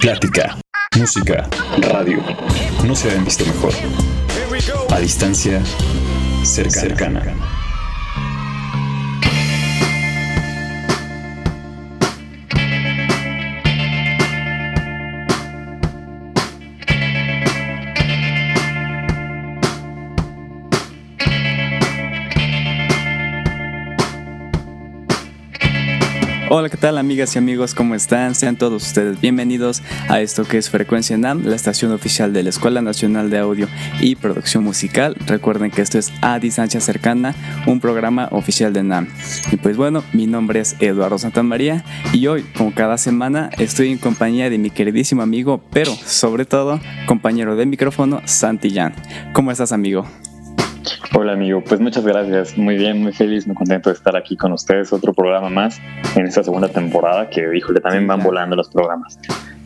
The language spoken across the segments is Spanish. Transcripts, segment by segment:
Plática, música, radio. No se habían visto mejor. A distancia, cercana. Hola, ¿qué tal amigas y amigos? ¿Cómo están? Sean todos ustedes bienvenidos a esto que es Frecuencia NAM, la estación oficial de la Escuela Nacional de Audio y Producción Musical. Recuerden que esto es A Distancia Cercana, un programa oficial de NAM. Y pues bueno, mi nombre es Eduardo Santamaría y hoy, como cada semana, estoy en compañía de mi queridísimo amigo, pero sobre todo, compañero de micrófono, Santi Jan. ¿Cómo estás, amigo? Hola amigo, pues muchas gracias, muy bien, muy feliz, muy contento de estar aquí con ustedes, otro programa más en esta segunda temporada que, híjole, también van volando los programas.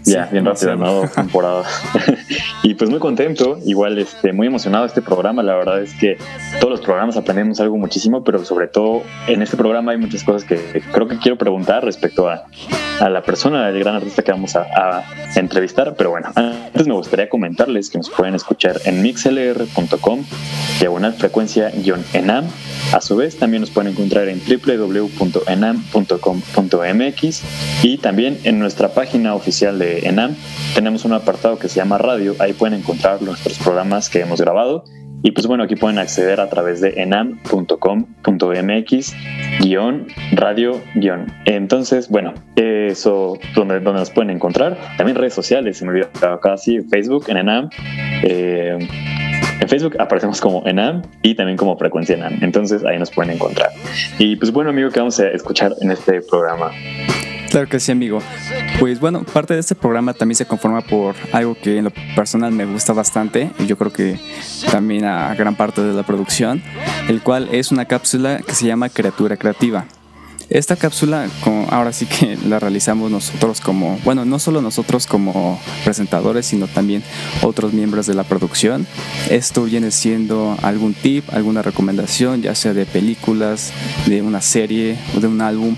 Ya, bien rápido, ¿no? Temporada. y pues muy contento, igual este, muy emocionado este programa. La verdad es que todos los programas aprendemos algo muchísimo, pero sobre todo en este programa hay muchas cosas que creo que quiero preguntar respecto a, a la persona, el gran artista que vamos a, entrevistar. Pero bueno, antes me gustaría comentarles que nos pueden escuchar en mixlr.com, diagonal frecuencia-enam. A su vez, también nos pueden encontrar en www.enam.com.mx y también en nuestra página oficial de ENAM tenemos un apartado que se llama Radio. Ahí pueden encontrar nuestros programas que hemos grabado. Y pues bueno, aquí pueden acceder a través de enam.com.mx guion radio guion. Entonces, bueno, eso donde, donde nos pueden encontrar. También redes sociales, se me olvidó acá, Facebook en enam. Eh, en Facebook aparecemos como Enam y también como Frecuencia Enam. Entonces ahí nos pueden encontrar. Y pues bueno, amigo, que vamos a escuchar en este programa. Claro que sí, amigo. Pues bueno, parte de este programa también se conforma por algo que en lo personal me gusta bastante y yo creo que también a gran parte de la producción, el cual es una cápsula que se llama Criatura Creativa. Esta cápsula, ahora sí que la realizamos nosotros como, bueno, no solo nosotros como presentadores, sino también otros miembros de la producción. Esto viene siendo algún tip, alguna recomendación, ya sea de películas, de una serie de un álbum,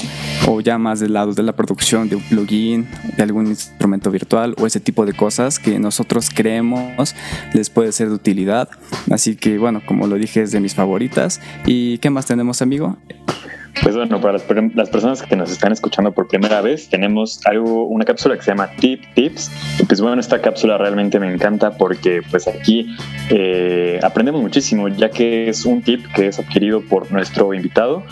o ya más del lado de la producción, de un plugin, de algún instrumento virtual o ese tipo de cosas que nosotros creemos les puede ser de utilidad. Así que bueno, como lo dije, es de mis favoritas. ¿Y qué más tenemos, amigo? Pues bueno, para las, personas que nos están escuchando por primera vez, tenemos algo, una cápsula que se llama Tip Tips. Y pues bueno, esta cápsula realmente me encanta porque pues aquí eh, aprendemos muchísimo, ya que es un tip que es adquirido por nuestro invitado.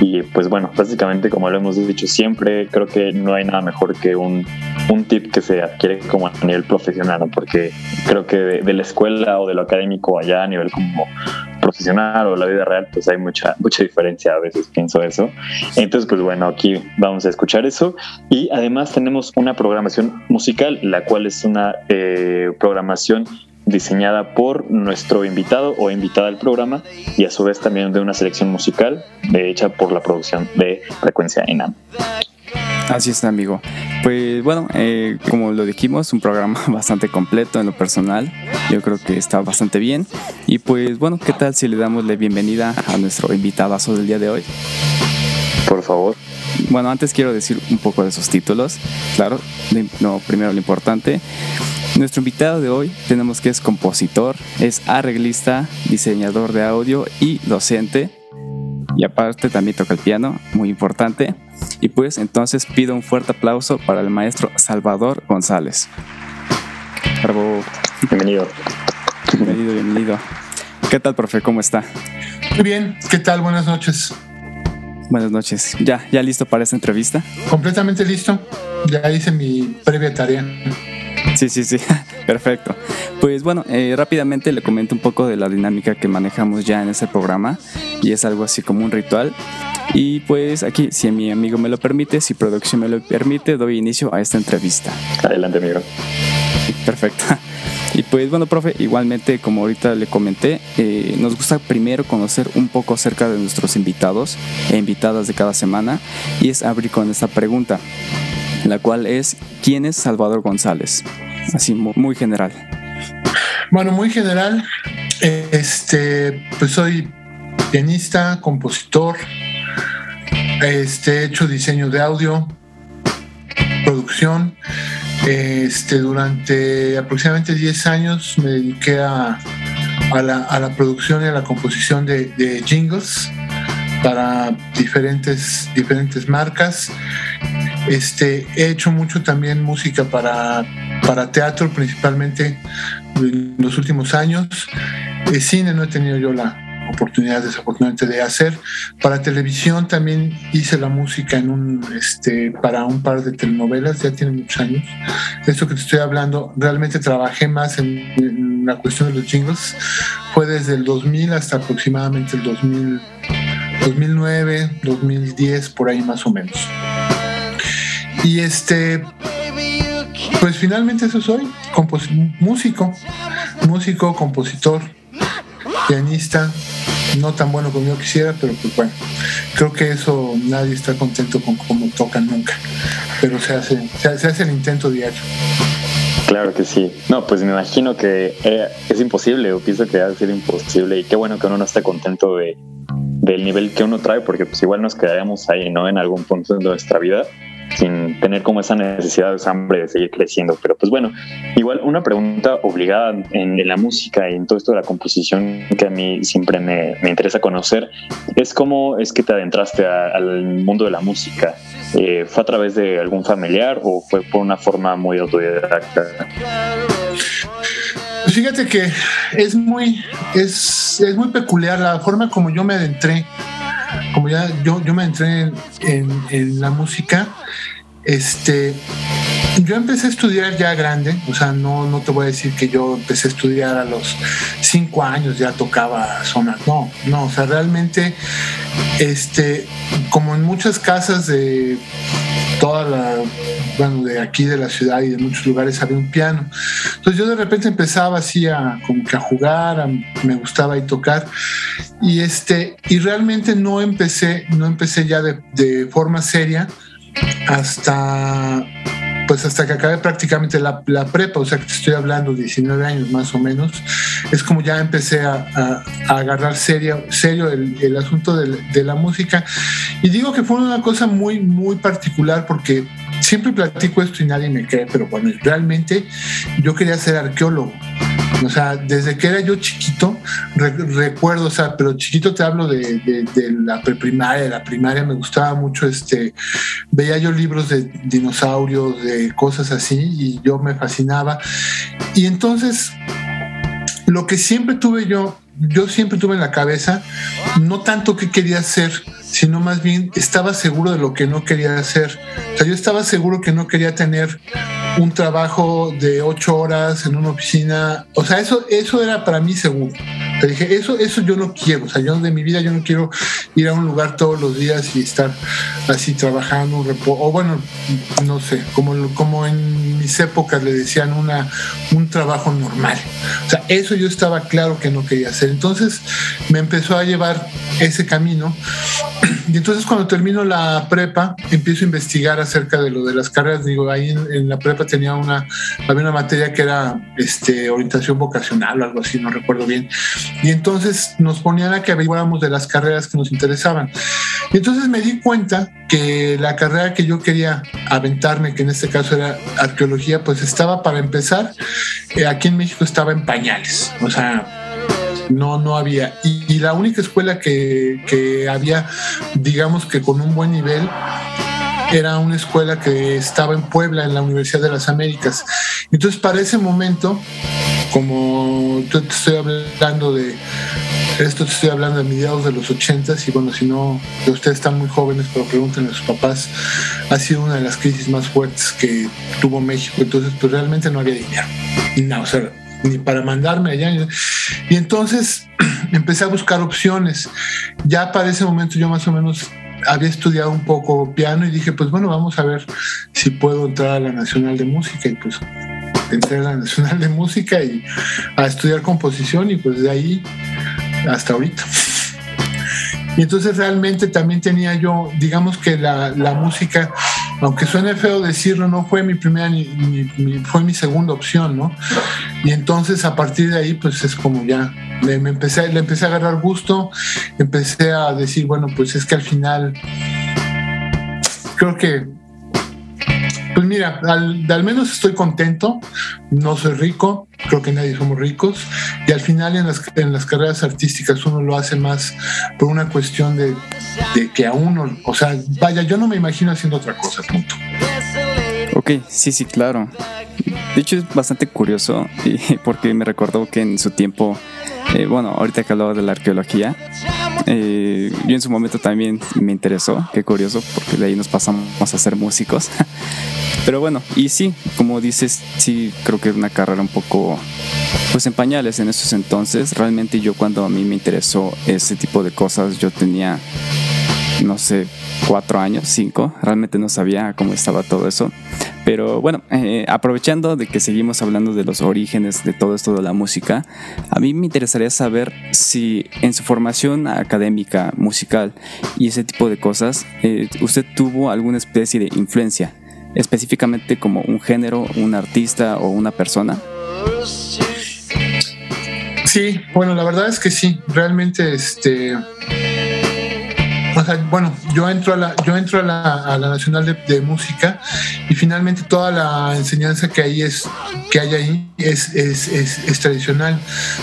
Y pues bueno, básicamente como lo hemos dicho siempre, creo que no hay nada mejor que un, un tip que se adquiere como a nivel profesional, porque creo que de, de la escuela o de lo académico allá a nivel como profesional o la vida real, pues hay mucha, mucha diferencia a veces, pienso eso. Entonces, pues bueno, aquí vamos a escuchar eso. Y además tenemos una programación musical, la cual es una eh, programación diseñada por nuestro invitado o invitada al programa y a su vez también de una selección musical de, hecha por la producción de Frecuencia ENAM. Así es, amigo. Pues bueno, eh, como lo dijimos, un programa bastante completo en lo personal. Yo creo que está bastante bien. Y pues bueno, ¿qué tal si le damos la bienvenida a nuestro invitadazo del día de hoy? Por favor. Bueno, antes quiero decir un poco de sus títulos. Claro, no, primero lo importante. Nuestro invitado de hoy tenemos que es compositor, es arreglista, diseñador de audio y docente. Y aparte también toca el piano, muy importante. Y pues entonces pido un fuerte aplauso para el maestro Salvador González. Bravo. Bienvenido. Bienvenido, bienvenido. ¿Qué tal, profe? ¿Cómo está? Muy bien. ¿Qué tal? Buenas noches. Buenas noches. ¿Ya, ya listo para esta entrevista? Completamente listo. Ya hice mi previa tarea. Sí, sí, sí. Perfecto. Pues bueno, eh, rápidamente le comento un poco de la dinámica que manejamos ya en este programa y es algo así como un ritual. Y pues aquí, si mi amigo me lo permite, si producción me lo permite, doy inicio a esta entrevista. Adelante, amigo. Perfecto. Y pues bueno, profe, igualmente como ahorita le comenté, eh, nos gusta primero conocer un poco acerca de nuestros invitados e invitadas de cada semana y es abrir con esta pregunta, la cual es, ¿quién es Salvador González? Así muy general. Bueno, muy general, este, pues soy pianista, compositor, este, he hecho diseño de audio, producción Este, durante aproximadamente 10 años me dediqué a, la, producción y a la composición de, jingles para diferentes, marcas. Este, he hecho mucho también música para, para teatro, principalmente en los últimos años. El cine no he tenido yo la, oportunidad desafortunadamente de hacer. Para televisión también hice la música en un, este, para un par de telenovelas, ya tiene muchos años. Esto que te estoy hablando, realmente trabajé más en, la cuestión de los jingles. Fue desde el 2000 hasta aproximadamente el 2000, 2009, 2010, por ahí más o menos. Y este, pues finalmente eso soy, músico, músico, compositor, pianista, no tan bueno como yo quisiera, pero pues bueno, creo que eso nadie está contento con cómo tocan nunca, pero se hace, se hace el intento diario. Claro que sí. No, pues me imagino que eh, es imposible, o pienso que ha sido imposible, y qué bueno que uno no esté contento de, del nivel que uno trae, porque pues igual nos quedaríamos ahí, ¿no? En algún punto de nuestra vida sin tener como esa necesidad, esa hambre de seguir creciendo. Pero pues bueno, igual una pregunta obligada en, la música y en todo esto de la composición que a mí siempre me, me interesa conocer es cómo es que te adentraste al mundo de la música. Eh, ¿Fue a través de algún familiar o fue por una forma muy autodidacta? Fíjate que es muy, es, es muy peculiar la forma como yo me adentré como ya yo, yo me entré en, en, la música, este, yo empecé a estudiar ya grande, o sea, no, no te voy a decir que yo empecé a estudiar a los cinco años, ya tocaba sonar, no, no, o sea, realmente, este, como en muchas casas de toda la, bueno, de aquí de la ciudad y de muchos lugares había un piano. Entonces yo de repente empezaba así a como que a jugar, me gustaba ahí tocar y este y realmente no empecé, no empecé ya de, de forma seria hasta pues hasta que acabé prácticamente la, prepa, o sea que estoy hablando 19 años más o menos, es como ya empecé a, agarrar serio, serio el, asunto de, de, la música. Y digo que fue una cosa muy, muy particular porque siempre platico esto y nadie me cree, pero bueno, realmente yo quería ser arqueólogo. O sea, desde que era yo chiquito, recuerdo, o sea, pero chiquito te hablo de, la preprimaria, de la primaria, me gustaba mucho, este, veía yo libros de dinosaurios, de cosas así, y yo me fascinaba. Y entonces, lo que siempre tuve yo, yo siempre tuve en la cabeza, no tanto qué quería hacer, sino más bien estaba seguro de lo que no quería hacer. O sea, yo estaba seguro que no quería tener un trabajo de ocho horas en una oficina. O sea, eso, eso era para mí seguro. Te dije, eso, eso yo no quiero. O sea, yo de mi vida yo no quiero ir a un lugar todos los días y estar así trabajando, o bueno, no sé, como, como en mis épocas le decían una, un trabajo normal. O sea, eso yo estaba claro que no quería hacer. Entonces me empezó a llevar ese camino. Y entonces cuando termino la prepa, empiezo a investigar acerca de lo de las carreras. Digo, ahí en, la prepa tenía una, había una materia que era este, orientación vocacional o algo así, no recuerdo bien. Y entonces nos ponían a que averiguáramos de las carreras que nos interesaban. Y entonces me di cuenta que la carrera que yo quería aventarme, que en este caso era arqueología, pues estaba para empezar, eh, aquí en México estaba en pañales. O sea, no, no había. Y, la única escuela que, que, había, digamos que con un buen nivel, era una escuela que estaba en Puebla, en la Universidad de las Américas. Entonces, para ese momento, como yo te estoy hablando de esto, te estoy hablando de mediados de los ochentas, y bueno, si no, ustedes están muy jóvenes, pero pregúntenle a sus papás, ha sido una de las crisis más fuertes que tuvo México. Entonces, pues realmente no había dinero. No, o sea, ni para mandarme allá. Y entonces empecé a buscar opciones. Ya para ese momento yo más o menos había estudiado un poco piano y dije, pues bueno, vamos a ver si puedo entrar a la Nacional de Música. Y pues entré a la Nacional de Música y a estudiar composición y pues de ahí hasta ahorita. Y entonces realmente también tenía yo, digamos que la, música aunque suene feo decirlo, no fue mi primera ni, fue mi segunda opción, ¿no? Y entonces a partir de ahí, pues es como ya le, empecé, le empecé a agarrar gusto, empecé a decir, bueno, pues es que al final creo que pues Pues mira, al, al, menos estoy contento, no soy rico, creo que nadie somos ricos, y al final en las, en las carreras artísticas uno lo hace más por una cuestión de, de que a uno, o sea, vaya, yo no me imagino haciendo otra cosa, punto. Ok, sí, sí, claro. De hecho es bastante curioso porque me recordó que en su tiempo, eh, bueno, ahorita que hablaba de la arqueología, eh, yo en su momento también me interesó, qué curioso, porque de ahí nos pasamos a ser músicos. Pero bueno, y sí, como dices, sí creo que es una carrera un poco pues en pañales en esos entonces. Realmente yo cuando a mí me interesó ese tipo de cosas, yo tenía, no sé, cuatro años, cinco, realmente no sabía cómo estaba todo eso. Pero bueno, eh, aprovechando de que seguimos hablando de los orígenes de todo esto de la música, a mí me interesaría saber si en su formación académica, musical y ese tipo de cosas, eh, usted tuvo alguna especie de influencia, específicamente como un género, un artista o una persona. Sí, bueno, la verdad es que sí, realmente este bueno, yo entro a la, yo entro a la, Nacional de, Música y finalmente toda la enseñanza que hay es que hay ahí es, es, tradicional,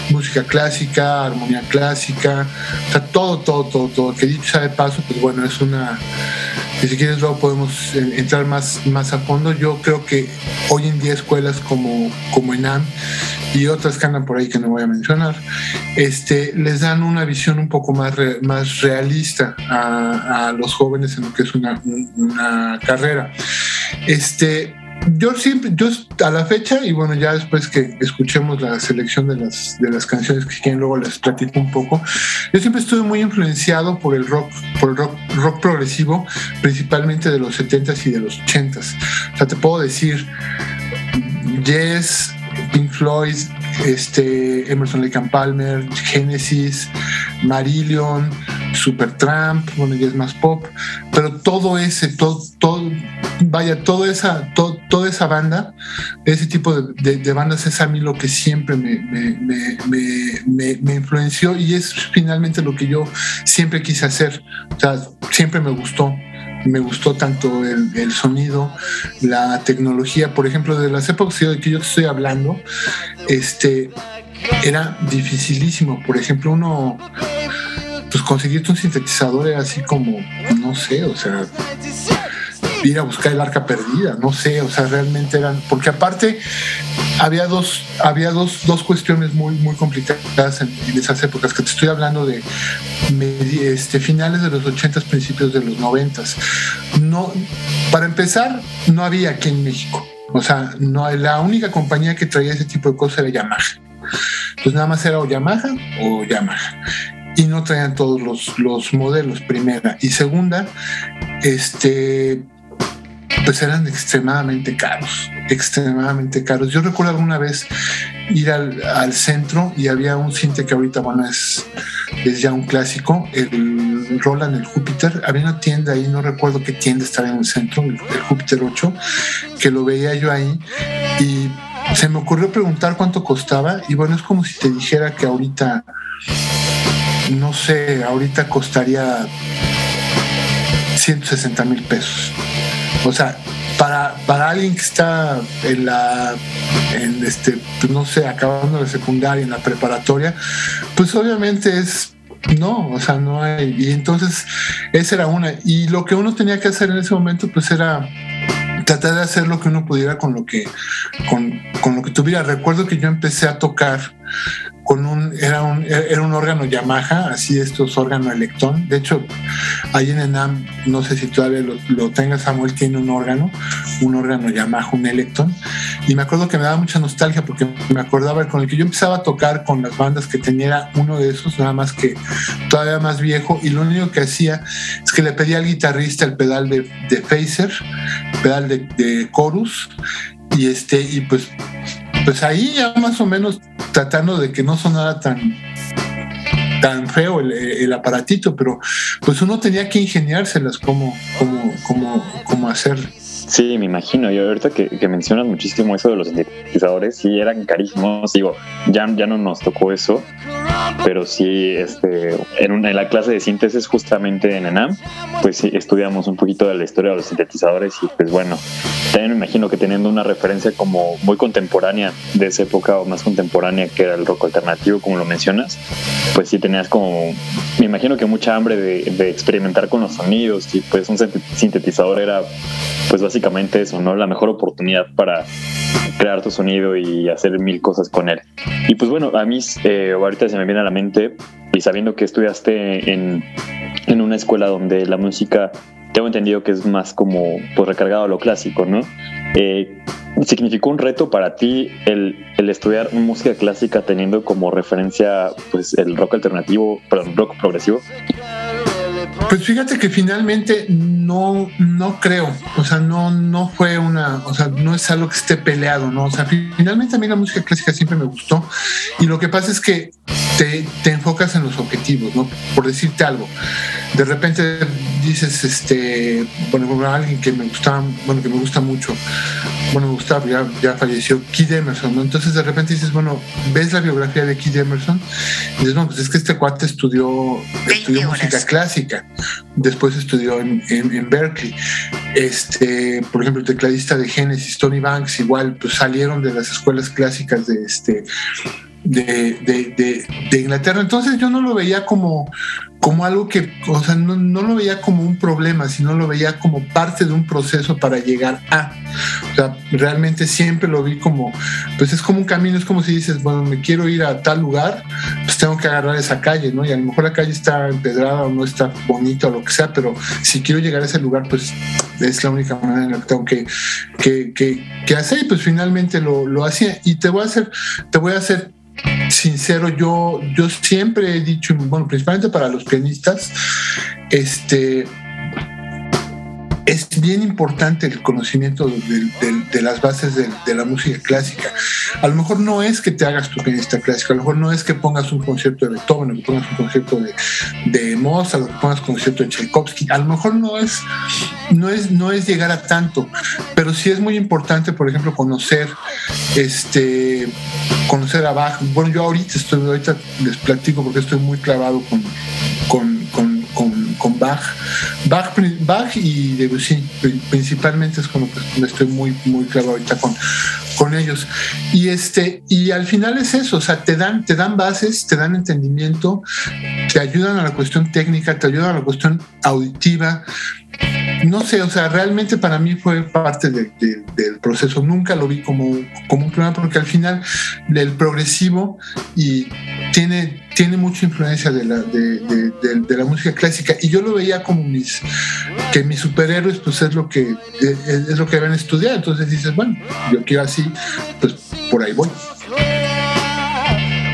música clásica, armonía clásica, o sea, todo, todo, todo, todo, que dicho sea de paso, pues bueno, es una y si quieres luego podemos eh, entrar más, más a fondo. Yo creo que hoy en día escuelas como, como ENAM y otras que andan por ahí que no voy a mencionar, este, les dan una visión un poco más, más realista a, a, los jóvenes en lo que es una, una carrera. Este, yo siempre, yo a la fecha, y bueno, ya después que escuchemos la selección de las, de las canciones que quieren, luego les platico un poco, yo siempre estuve muy influenciado por el rock, por el rock, rock progresivo, principalmente de los 70s y de los 80s. O sea, te puedo decir, Yes, Pink Floyd, este, Emerson Lake and Palmer, Genesis, Marillion, Supertramp, bueno, ya es más pop, pero todo ese, todo, todo vaya, toda esa, toda esa banda, ese tipo de, bandas es a mí lo que siempre me, me, influenció y es finalmente lo que yo siempre quise hacer, o sea, siempre me gustó me gustó tanto el, sonido, la tecnología, por ejemplo, de las épocas de que yo estoy hablando, este, era dificilísimo. Por ejemplo, uno, pues conseguirte un sintetizador era así como, no sé, o sea, ir a buscar el arca perdida, no sé, o sea, realmente eran, porque aparte había dos, había dos, dos cuestiones muy, muy complicadas en, esas épocas, que te estoy hablando de este, finales de los 80, principios de los 90. No, para empezar, no había aquí en México. O sea, no, la única compañía que traía ese tipo de cosas era Yamaha. Pues nada más era o Yamaha o Yamaha y no traían todos los, los, modelos, primera. Y segunda, este, pues eran extremadamente caros, extremadamente caros. Yo recuerdo alguna vez ir al, centro y había un cinte que ahorita, bueno, es, es ya un clásico, el Roland, el Júpiter. Había una tienda ahí, no recuerdo qué tienda estaba en el centro, el, Júpiter 8, que lo veía yo ahí y se me ocurrió preguntar cuánto costaba y bueno, es como si te dijera que ahorita, no sé, ahorita costaría 160 mil pesos. O sea, para, para alguien que está en la, este, pues no sé, acabando de secundaria, en la preparatoria, pues obviamente es no, o sea, no hay. Y entonces, esa era una. Y lo que uno tenía que hacer en ese momento, pues era tratar de hacer lo que uno pudiera con lo que, con, con lo que tuviera. Recuerdo que yo empecé a tocar con un era un era un órgano Yamaha, así estos órganos Electron. De hecho, ahí en Enam, no sé si todavía lo, lo tenga Samuel, tiene un órgano, un órgano Yamaha, un Electron. Y me acuerdo que me daba mucha nostalgia porque me acordaba con el que yo empezaba a tocar con las bandas que tenía uno de esos, nada más que todavía más viejo. Y lo único que hacía es que le pedía al guitarrista el pedal de, de Phaser, pedal de, de Chorus, y este, y pues pues ahí ya más o menos tratando de que no sonara tan tan feo el, aparatito, pero pues uno tenía que ingeniárselas como, como, como, como hacer. Sí, me imagino. Y ahorita que, mencionas muchísimo eso de los sintetizadores, sí eran carísimos. Digo, ya, ya no nos tocó eso, pero sí, este, en, en la clase de síntesis justamente en ENAM, pues sí, estudiamos un poquito de la historia de los sintetizadores y pues bueno, también me imagino que teniendo una referencia como muy contemporánea de esa época o más contemporánea que era el rock alternativo, como lo mencionas, pues sí tenías como, me imagino que mucha hambre de, de experimentar con los sonidos y pues un sintetizador era pues básicamente eso, ¿no? La mejor oportunidad para crear tu sonido y hacer mil cosas con él. Y pues bueno, a mí eh, ahorita se me viene a la mente, y sabiendo que estudiaste en, en una escuela donde la música, tengo entendido que es más como pues recargado a lo clásico, ¿no? Eh, ¿Significó un reto para ti el, el, estudiar música clásica teniendo como referencia pues el rock alternativo, perdón, rock progresivo? Pues fíjate que finalmente no, no creo, o sea, no, no fue una, o sea, no es algo que esté peleado, ¿no? O sea, finalmente a mí la música clásica siempre me gustó. Y lo que pasa es que te, te enfocas en los objetivos, ¿no? Por decirte algo, de repente dices, este, bueno, alguien que me gustaba, bueno, que me gusta mucho, bueno, me gustaba, ya, ya falleció, Keith Emerson, ¿no? Entonces de repente dices, bueno, ves la biografía de Keith Emerson y dices, bueno, pues es que este cuate estudió, estudió música clásica, después estudió en, en, Berkeley. Este, por ejemplo, el tecladista de Genesis, Tony Banks, igual, pues salieron de las escuelas clásicas de este de, de, de, Inglaterra. Entonces yo no lo veía como, como algo que, o sea, no, no, lo veía como un problema, sino lo veía como parte de un proceso para llegar a. O sea, realmente siempre lo vi como, pues es como un camino, es como si dices, bueno, me quiero ir a tal lugar, pues tengo que agarrar esa calle, ¿no? Y a lo mejor la calle está empedrada o no está bonita o lo que sea, pero si quiero llegar a ese lugar, pues es la única manera en la que tengo que, que, que, hacer y pues finalmente lo, lo hacía. Y te voy a hacer, te voy a hacer sincero, yo, yo siempre he dicho, bueno, principalmente para los pianistas, este, es bien importante el conocimiento de, las bases de, la música clásica. A lo mejor no es que te hagas tu pianista clásico, a lo mejor no es que pongas un concierto de Beethoven, o que pongas un concierto de, Mozart, o que pongas un concierto de Tchaikovsky. A lo mejor no es, no, es, no es llegar a tanto, pero sí es muy importante, por ejemplo, conocer, este, conocer a Bach. Bueno, yo ahorita estoy, ahorita les platico porque estoy muy clavado con, con, con Bach. Bach, Bach y Debussy principalmente es como que estoy muy muy claro ahorita con, con ellos. Y este y al final es eso o sea te dan te dan bases te dan entendimiento te ayudan a la cuestión técnica te ayudan a la cuestión auditiva. No sé, o sea, realmente para mí fue parte del proceso. Nunca lo vi como, como un problema porque al final el progresivo y tiene, tiene mucha influencia de la, de, la música clásica y yo lo veía como mis, que mis superhéroes pues es lo que, es, lo que deben estudiar. Entonces dices, bueno, yo quiero así, pues por ahí voy.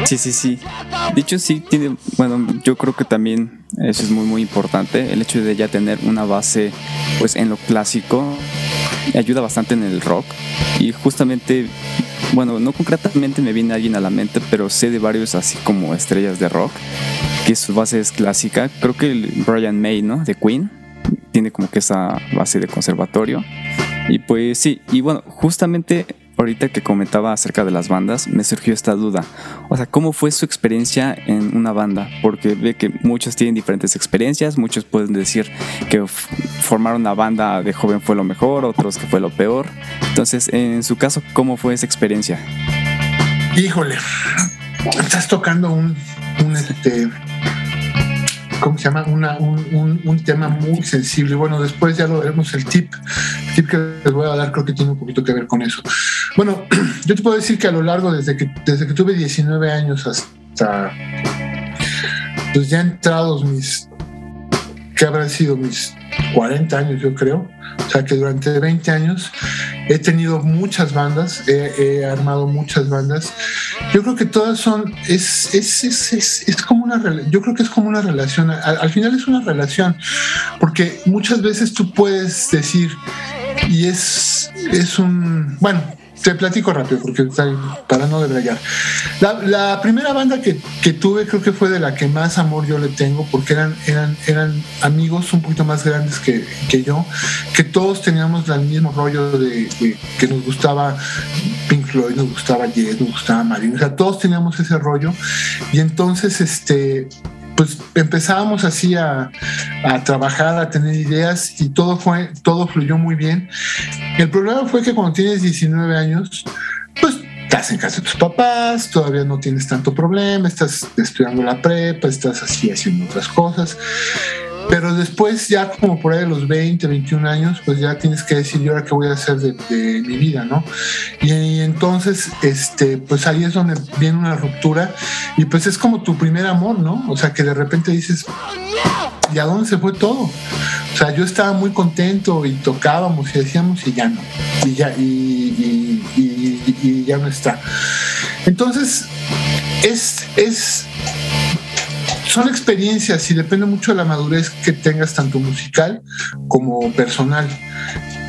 Sí, sí, sí. Dicho sí, tiene, bueno, yo creo que también eso es muy, muy importante. El hecho de ya tener una base, pues, en lo clásico, ayuda bastante en el rock. Y justamente, bueno, no concretamente me viene alguien a la mente, pero sé de varios así como estrellas de rock, que su base es clásica. Creo que el Brian May, ¿no? De Queen, tiene como que esa base de conservatorio. Y pues sí, y bueno, justamente ahorita que comentaba acerca de las bandas, me surgió esta duda. O sea, ¿cómo fue su experiencia en una banda? Porque ve que muchos tienen diferentes experiencias, muchos pueden decir que formar una banda de joven fue lo mejor, otros que fue lo peor. Entonces, en su caso, ¿cómo fue esa experiencia? Híjole, estás tocando un, un este, ¿cómo se llama? un, un, tema muy sensible. Bueno, después ya lo veremos el tip. El tip que les voy a dar creo que tiene un poquito que ver con eso. Bueno, yo te puedo decir que a lo largo, desde que, desde que tuve 19 años hasta, pues ya entrados mis, que habrán sido mis 40 años, yo creo. O sea que durante 20 años he tenido muchas bandas, he, armado muchas bandas. Yo creo que todas son, es, es, es, es, como una, yo creo que es como una relación, al, final es una relación, porque muchas veces tú puedes decir, y es, es un, bueno, te platico rápido porque para no debrayar. La, la primera banda que, que, tuve creo que fue de la que más amor yo le tengo porque eran, eran, eran amigos un poquito más grandes que, que yo, que todos teníamos el mismo rollo de, que nos gustaba Pink Floyd, nos gustaba Yes, nos gustaba Marine, o sea, todos teníamos ese rollo y entonces este pues empezábamos así a, a, trabajar, a tener ideas y todo fue, todo fluyó muy bien. El problema fue que cuando tienes 19 años, pues estás en casa de tus papás, todavía no tienes tanto problema, estás estudiando la prepa, estás así haciendo otras cosas. Pero después, ya como por ahí de los 20, 21 años, pues ya tienes que decir, ¿y ahora qué voy a hacer de, mi vida, no? Y, entonces, este, pues ahí es donde viene una ruptura y pues es como tu primer amor, ¿no? O sea, que de repente dices, ¿y a dónde se fue todo? O sea, yo estaba muy contento y tocábamos y decíamos y ya no, y ya, y, y ya no está. Entonces, es, es son experiencias y depende mucho de la madurez que tengas tanto musical como personal.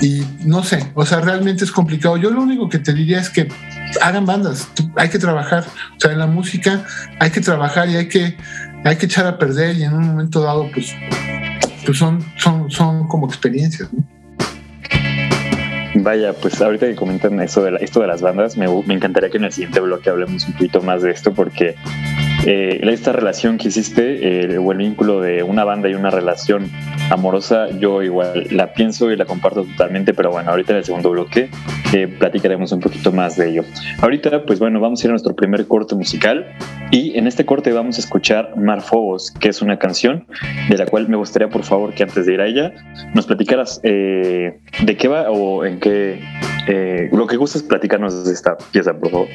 Y no sé, o sea, realmente es complicado. Yo lo único que te diría es que hagan bandas, hay que trabajar, o sea, en la música hay que trabajar y hay que, hay que echar a perder y en un momento dado, pues, pues son, son, son como experiencias. Vaya, pues ahorita que comentan eso de esto de las bandas, me, me encantaría que en el siguiente bloque hablemos un poquito más de esto porque eh, esta relación que hiciste eh, o el vínculo de una banda y una relación amorosa, yo igual la pienso y la comparto totalmente, pero bueno, ahorita en el segundo bloque eh, platicaremos un poquito más de ello. Ahorita, pues bueno, vamos a ir a nuestro primer corte musical y en este corte vamos a escuchar Marfobos, que es una canción de la cual me gustaría, por favor, que antes de ir a ella, nos platicaras de qué va o en qué, lo que gustes platicarnos de esta pieza, por favor.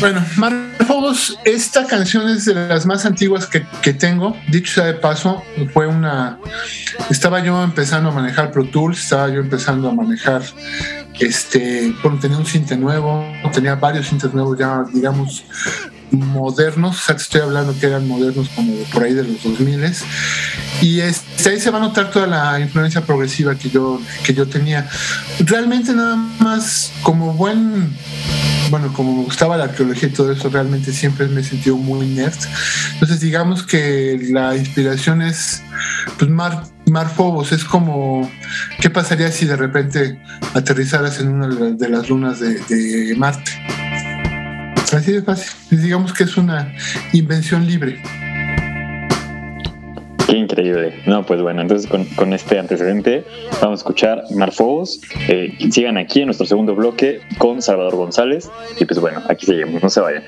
Bueno, Marfobos, esta canción es de las más antiguas que, que, tengo. Dicho sea de paso, fue una. Estaba yo empezando a manejar Pro Tools, estaba yo empezando a manejar. Este, bueno, tenía un cinte nuevo, tenía varios cintes nuevos ya, digamos, modernos, o sea, te estoy hablando que eran modernos como por ahí de los 2000 y este, ahí se va a notar toda la influencia progresiva que yo, que yo tenía. Realmente nada más como buen bueno, como me gustaba la arqueología y todo eso, realmente siempre me sentido muy nerd. Entonces, digamos que la inspiración es, pues, Mar, Mar Phobos, es como, ¿qué pasaría si de repente aterrizaras en una de las lunas de, Marte? Así de fácil. Digamos que es una invención libre. Qué increíble. No, pues bueno, entonces con, este antecedente vamos a escuchar Marfobos. Eh, sigan aquí en nuestro segundo bloque con Salvador González. Y pues bueno, aquí seguimos, no se vayan.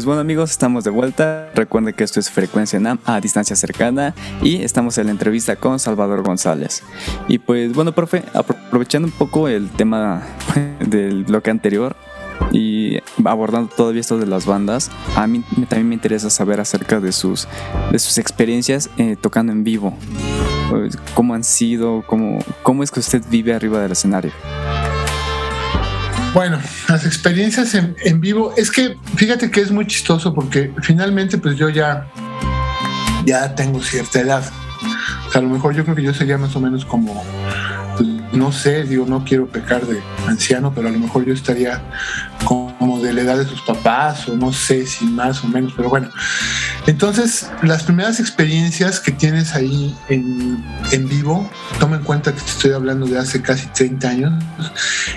Pues bueno amigos, estamos de vuelta. Recuerden que esto es Frecuencia NAM a distancia cercana y estamos en la entrevista con Salvador González. Y pues bueno, profe, aprovechando un poco el tema del bloque anterior y abordando todavía esto de las bandas, a mí también me interesa saber acerca de sus, de sus experiencias eh, tocando en vivo. Pues, ¿Cómo han sido? ¿Cómo, ¿Cómo es que usted vive arriba del escenario? Bueno, las experiencias en, vivo, es que fíjate que es muy chistoso porque finalmente pues yo ya, ya tengo cierta edad. A lo mejor yo creo que yo sería más o menos como, pues, no sé, digo, no quiero pecar de anciano, pero a lo mejor yo estaría como de la edad de sus papás o no sé si más o menos, pero bueno. Entonces, las primeras experiencias que tienes ahí en, en vivo, toma en cuenta que te estoy hablando de hace casi 30 años,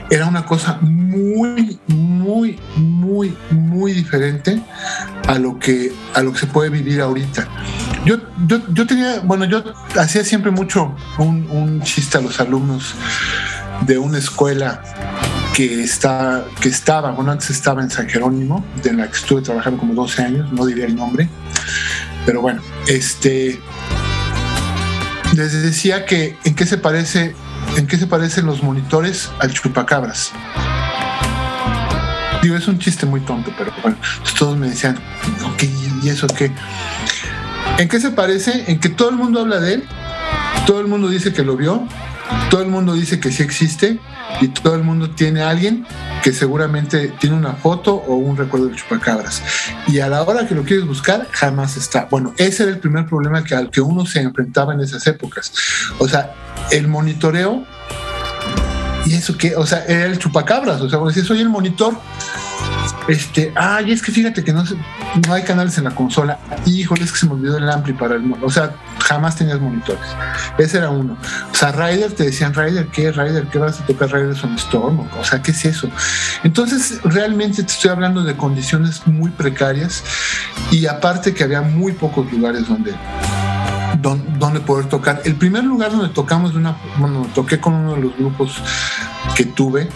era una cosa muy, muy, muy, muy diferente a lo que, a lo que se puede vivir ahorita. Yo, yo, yo tenía, bueno, yo hacía siempre mucho un, un chiste a los alumnos de una escuela que, está, que estaba, bueno, antes estaba en San Jerónimo, de la que estuve trabajando como 12 años, no diría el nombre, pero bueno, este, les decía que en qué se parece, en qué se parecen los monitores al chupacabras. Digo, es un chiste muy tonto, pero bueno, todos me decían, ¿y eso qué? ¿En qué se parece? En que todo el mundo habla de él, todo el mundo dice que lo vio, todo el mundo dice que sí existe y todo el mundo tiene alguien que seguramente tiene una foto o un recuerdo de chupacabras. Y a la hora que lo quieres buscar, jamás está. Bueno, ese era el primer problema que, al que uno se enfrentaba en esas épocas. O sea, el monitoreo y eso que, o sea, era el chupacabras. O sea, si soy el monitor, este, ay, es que fíjate que no, no hay canales en la consola. Híjole, es que se me olvidó el ampli para el. O sea, jamás tenías monitores. Ese era uno. O sea, Rider te decían, Rider, ¿qué? Rider, ¿qué vas a tocar Rider son Storm? O sea, ¿qué es eso? Entonces, realmente te estoy hablando de condiciones muy precarias y aparte que había muy pocos lugares donde donde poder tocar. El primer lugar donde tocamos una, bueno, toqué con uno de los grupos que tuve,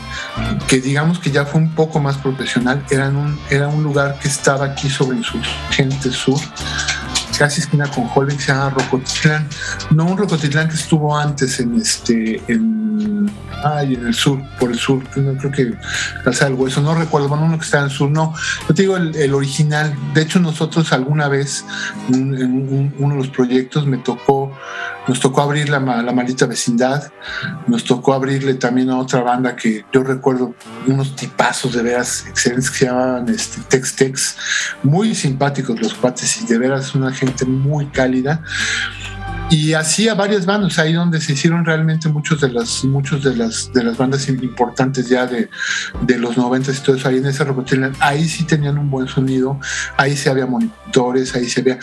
que digamos que ya fue un poco más profesional, era, un, era un lugar que estaba aquí sobre Insurgente Sur, casi esquina con Holbein, se llama Rocotitlán. No un Rocotitlán que estuvo antes en este, en, ay, en el sur, por el sur, creo que Casa del Hueso, no recuerdo, bueno, uno que está en el sur, no. Yo te digo el, original. De hecho, nosotros alguna vez en uno de los proyectos me tocó nos tocó abrir la, la maldita vecindad, nos tocó abrirle también a otra banda que yo recuerdo unos tipazos de veras excelentes que se llamaban este, Tex Tex, muy simpáticos los cuates y de veras una gente muy cálida y así a varias bandas ahí donde se hicieron realmente muchos de las muchos de las de las bandas importantes ya de, de los 90 y todo eso ahí en esa Rocotitlán ahí sí tenían un buen sonido ahí sí había monitores ahí se había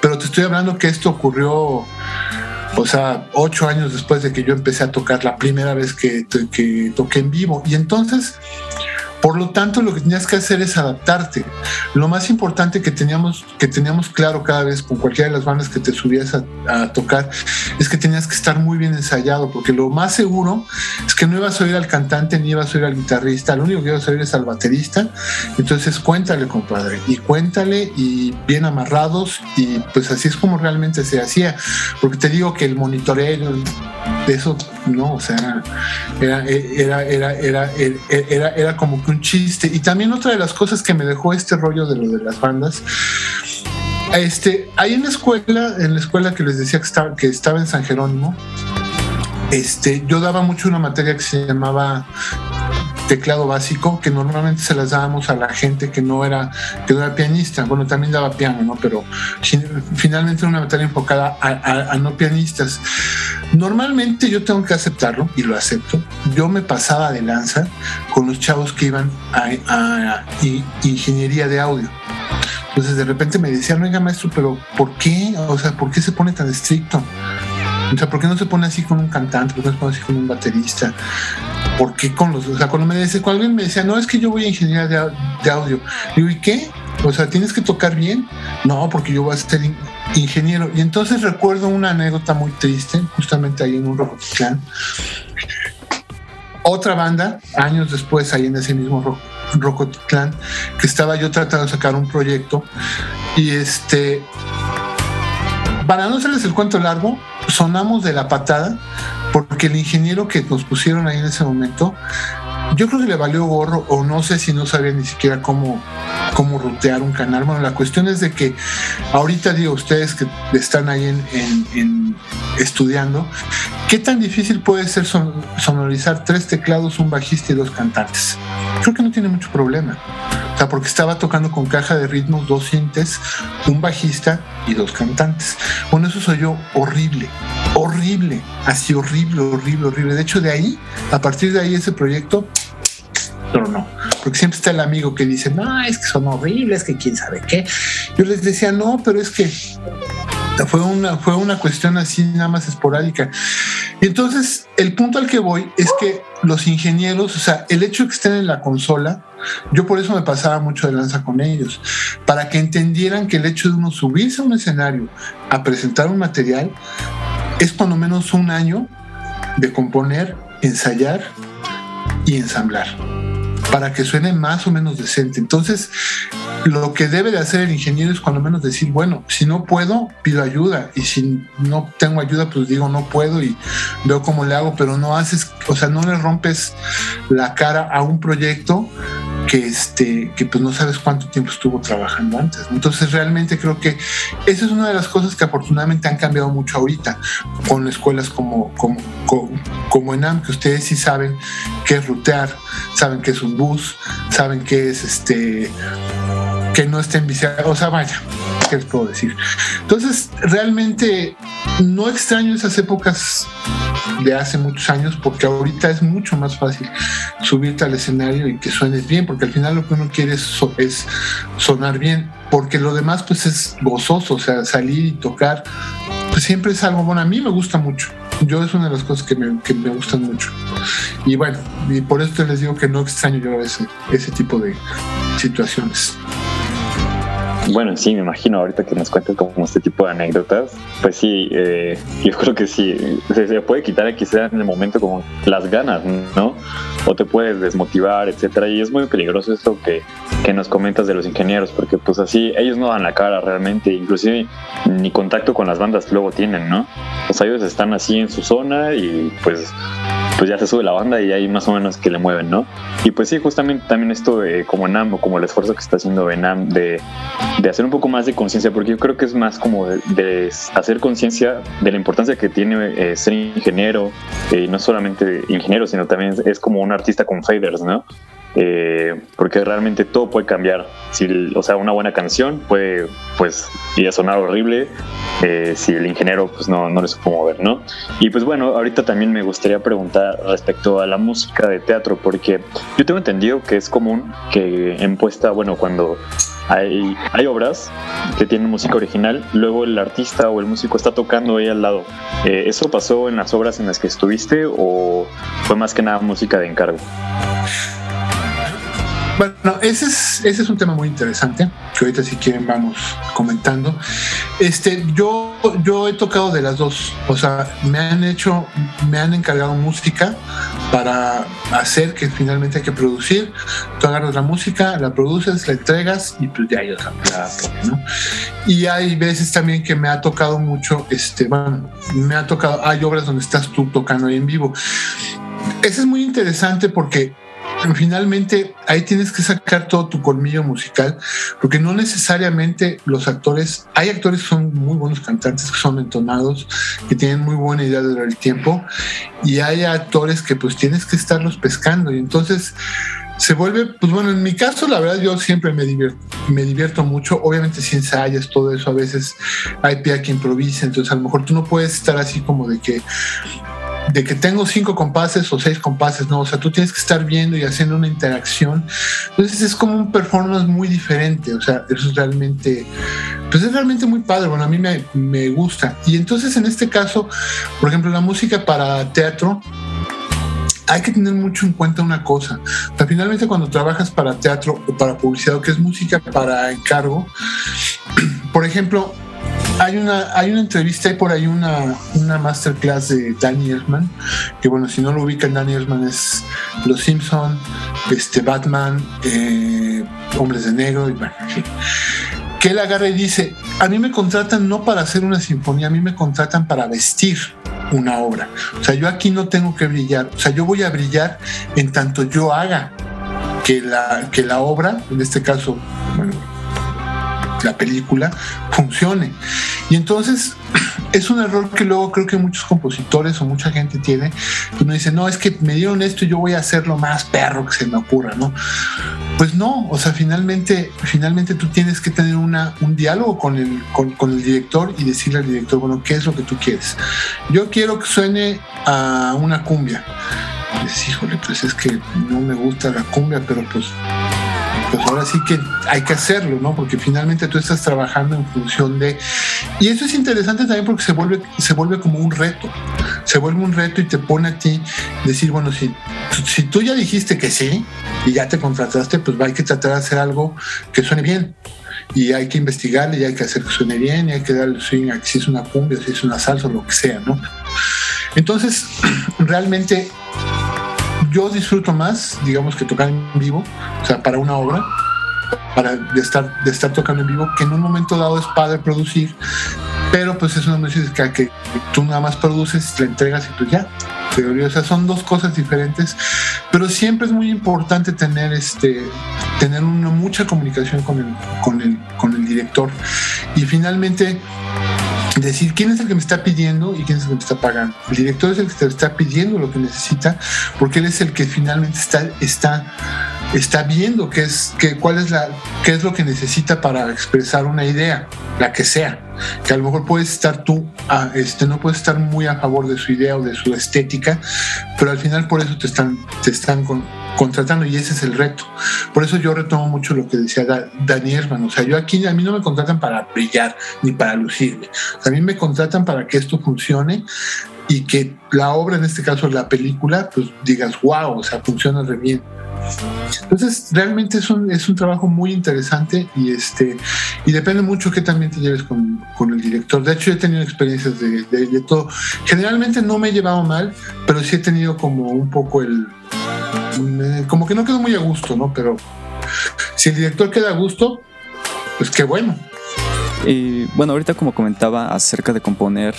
pero te estoy hablando que esto ocurrió o sea, ocho años después de que yo empecé a tocar la primera vez que, que toqué en vivo. Y entonces por lo tanto, lo que tenías que hacer es adaptarte. Lo más importante que teníamos, que teníamos claro cada vez con cualquiera de las bandas que te subías a, tocar es que tenías que estar muy bien ensayado, porque lo más seguro es que no ibas a oír al cantante ni ibas a oír al guitarrista, lo único que ibas a oír es al baterista. Entonces, cuéntale, compadre, y cuéntale y bien amarrados, y pues así es como realmente se hacía. Porque te digo que el monitoreo, eso, no, o sea, era, era, era, era, era, era como un chiste. Y también otra de las cosas que me dejó este rollo de lo de las bandas, este, ahí en la escuela, en la escuela que les decía que estaba, que estaba en San Jerónimo, este, yo daba mucho una materia que se llamaba teclado básico que normalmente se las dábamos a la gente que no era que no era pianista bueno también daba piano no pero finalmente era una materia enfocada a, no pianistas normalmente yo tengo que aceptarlo y lo acepto yo me pasaba de lanza con los chavos que iban a, a ingeniería de audio entonces de repente me decían oiga maestro pero ¿por qué? o sea ¿por qué se pone tan estricto? O sea, ¿por qué no se pone así con un cantante? ¿Por qué no se pone así con un baterista? ¿Por qué con los.? O sea, cuando me dice, cuando alguien me decía, no, es que yo voy a ingeniería de, audio. Digo, ¿y qué? O sea, ¿tienes que tocar bien? No, porque yo voy a ser ingeniero. Y entonces recuerdo una anécdota muy triste, justamente ahí en un Rocotitlán. Otra banda, años después, ahí en ese mismo Rocotitlán, que estaba yo tratando de sacar un proyecto y este, para no hacerles el cuento largo, sonamos de la patada porque el ingeniero que nos pusieron ahí en ese momento yo creo que le valió gorro o no sé si no sabía ni siquiera cómo, cómo rutear un canal. Bueno, la cuestión es de que ahorita digo, ustedes que están ahí en, estudiando, ¿qué tan difícil puede ser sonorizar tres teclados, un bajista y dos cantantes? Creo que no tiene mucho problema. O sea, porque estaba tocando con caja de ritmos, dos sintes, un bajista y dos cantantes. Bueno, eso soy yo horrible, horrible, así horrible, horrible, horrible. De hecho, de ahí, a partir de ahí, ese proyecto pero no, porque siempre está el amigo que dice, no, es que son horribles, que quién sabe qué. Yo les decía, no, pero es que fue una, fue una cuestión así nada más esporádica. Y entonces el punto al que voy es que los ingenieros, o sea, el hecho de que estén en la consola, yo por eso me pasaba mucho de lanza con ellos, para que entendieran que el hecho de uno subirse a un escenario a presentar un material es cuando menos un año de componer, ensayar y ensamblar para que suene más o menos decente. Entonces, lo que debe de hacer el ingeniero es cuando menos decir, bueno, si no puedo, pido ayuda. Y si no tengo ayuda, pues digo, no puedo y veo cómo le hago, pero no haces, o sea, no le rompes la cara a un proyecto que este que pues no sabes cuánto tiempo estuvo trabajando antes. Entonces realmente creo que esa es una de las cosas que afortunadamente han cambiado mucho ahorita con escuelas como como, como, ENAM, que ustedes sí saben qué es rutear, saben qué es un bus, saben qué es este que no estén viciados, o sea, vaya, ¿qué les puedo decir? Entonces, realmente no extraño esas épocas de hace muchos años porque ahorita es mucho más fácil subirte al escenario y que suenes bien, porque al final lo que uno quiere es, es sonar bien, porque lo demás pues es gozoso, o sea, salir y tocar, pues siempre es algo bueno, a mí me gusta mucho. Yo es una de las cosas que me, que me gustan mucho. Y bueno, y por esto les digo que no extraño yo ese, ese tipo de situaciones. Bueno, sí, me imagino ahorita que nos cuentas como este tipo de anécdotas, pues sí, eh, yo creo que sí, se, puede quitar quizás en el momento como las ganas, ¿no? O te puedes desmotivar, etcétera, y es muy peligroso esto que, que nos comentas de los ingenieros, porque pues así ellos no dan la cara realmente, inclusive ni contacto con las bandas luego tienen, ¿no? O sea, ellos están así en su zona y pues pues ya se sube la banda y hay más o menos que le mueven, ¿no? Y pues sí, justamente también esto de, como NAM como el esfuerzo que está haciendo NAM de, de hacer un poco más de conciencia, porque yo creo que es más como de, hacer conciencia de la importancia que tiene eh, ser ingeniero, y eh, no solamente ingeniero, sino también es como un artista con faders, ¿no? Eh, porque realmente todo puede cambiar. Si, o sea, una buena canción puede, pues, ir a sonar horrible eh, si el ingeniero, pues, no, no le supo mover, ¿no? Y pues bueno, ahorita también me gustaría preguntar respecto a la música de teatro, porque yo tengo entendido que es común que en puesta, bueno, cuando hay, hay obras que tienen música original, luego el artista o el músico está tocando ahí al lado. Eh, ¿Eso pasó en las obras en las que estuviste o fue más que nada música de encargo? Bueno, ese es, ese es un tema muy interesante, que ahorita si quieren vamos comentando. Este, yo, yo he tocado de las dos, o sea, me han hecho, me han encargado música para hacer que finalmente hay que producir. Tú agarras la música, la produces, la entregas y pues ya ellos la ¿no? Y hay veces también que me ha tocado mucho, este, bueno, me ha tocado, hay obras donde estás tú tocando ahí en vivo. Ese es muy interesante porque finalmente ahí tienes que sacar todo tu colmillo musical, porque no necesariamente los actores, hay actores que son muy buenos cantantes, que son entonados, que tienen muy buena idea del tiempo, y hay actores que pues tienes que estarlos pescando, y entonces se vuelve, pues bueno, en mi caso, la verdad, yo siempre me divierto, me divierto mucho. Obviamente, si ensayas todo eso, a veces hay pie que improvisa, entonces a lo mejor tú no puedes estar así como de que de que tengo cinco compases o seis compases, no, o sea, tú tienes que estar viendo y haciendo una interacción. Entonces es como un performance muy diferente, o sea, eso es realmente, pues es realmente muy padre, bueno, a mí me, me gusta. Y entonces en este caso, por ejemplo, la música para teatro, hay que tener mucho en cuenta una cosa. O sea, finalmente cuando trabajas para teatro o para publicidad, o que es música para encargo, por ejemplo, hay una, hay una entrevista, hay por ahí una, una masterclass de Danny Elfman, que bueno, si no lo ubican, Danny Elfman es Los Simpson, este, Batman, eh, Hombres de Negro, y bueno, que él agarra y dice, a mí me contratan no para hacer una sinfonía, a mí me contratan para vestir una obra. O sea, yo aquí no tengo que brillar, o sea, yo voy a brillar en tanto yo haga que la, que la obra, en este caso, bueno, la película funcione. Y entonces es un error que luego creo que muchos compositores o mucha gente tiene. Uno dice, no, es que me dieron esto y yo voy a hacer lo más perro que se me ocurra, ¿no? Pues no, o sea, finalmente, finalmente tú tienes que tener una, un diálogo con el, con, con el director y decirle al director, bueno, ¿qué es lo que tú quieres? Yo quiero que suene a una cumbia. Pues, híjole, pues es que no me gusta la cumbia, pero pues pues ahora sí que hay que hacerlo, ¿no? Porque finalmente tú estás trabajando en función de... Y eso es interesante también porque se vuelve, se vuelve como un reto, se vuelve un reto y te pone a ti decir, bueno, si, si tú ya dijiste que sí y ya te contrataste, pues hay que tratar de hacer algo que suene bien y hay que investigarle y hay que hacer que suene bien y hay que darle swing a si es una cumbia, si es una salsa o lo que sea, ¿no? Entonces, realmente yo disfruto más, digamos, que tocar en vivo, o sea, para una obra, para estar, estar tocando en vivo, que en un momento dado es padre producir, pero pues es una música que tú nada más produces, la entregas y pues ya. O sea, son dos cosas diferentes, pero siempre es muy importante tener este tener mucha comunicación con el, con el, con el director. Y finalmente decir quién es el que me está pidiendo y quién es el que me está pagando. El director es el que te está pidiendo lo que necesita, porque él es el que finalmente está, está, está viendo qué es, qué, cuál es la, qué es lo que necesita para expresar una idea, la que sea. Que a lo mejor puedes estar tú, a, este, no puedes estar muy a favor de su idea o de su estética, pero al final por eso te están, te están con, contratando y ese es el reto. Por eso yo retomo mucho lo que decía Daniel Herman. O sea, yo aquí a mí no me contratan para brillar ni para lucirme. a mí me contratan para que esto funcione y que la obra, en este caso la película, pues digas, wow, o sea, funciona re bien. Entonces, realmente es un, es un trabajo muy interesante y este y depende mucho que también te lleves con, con el director. De hecho, he tenido experiencias de, de, todo. Generalmente no me he llevado mal, pero sí he tenido como un poco el, como que no quedó muy a gusto, ¿no? Pero si el director queda a gusto, pues qué bueno. Y bueno, ahorita como comentaba acerca de componer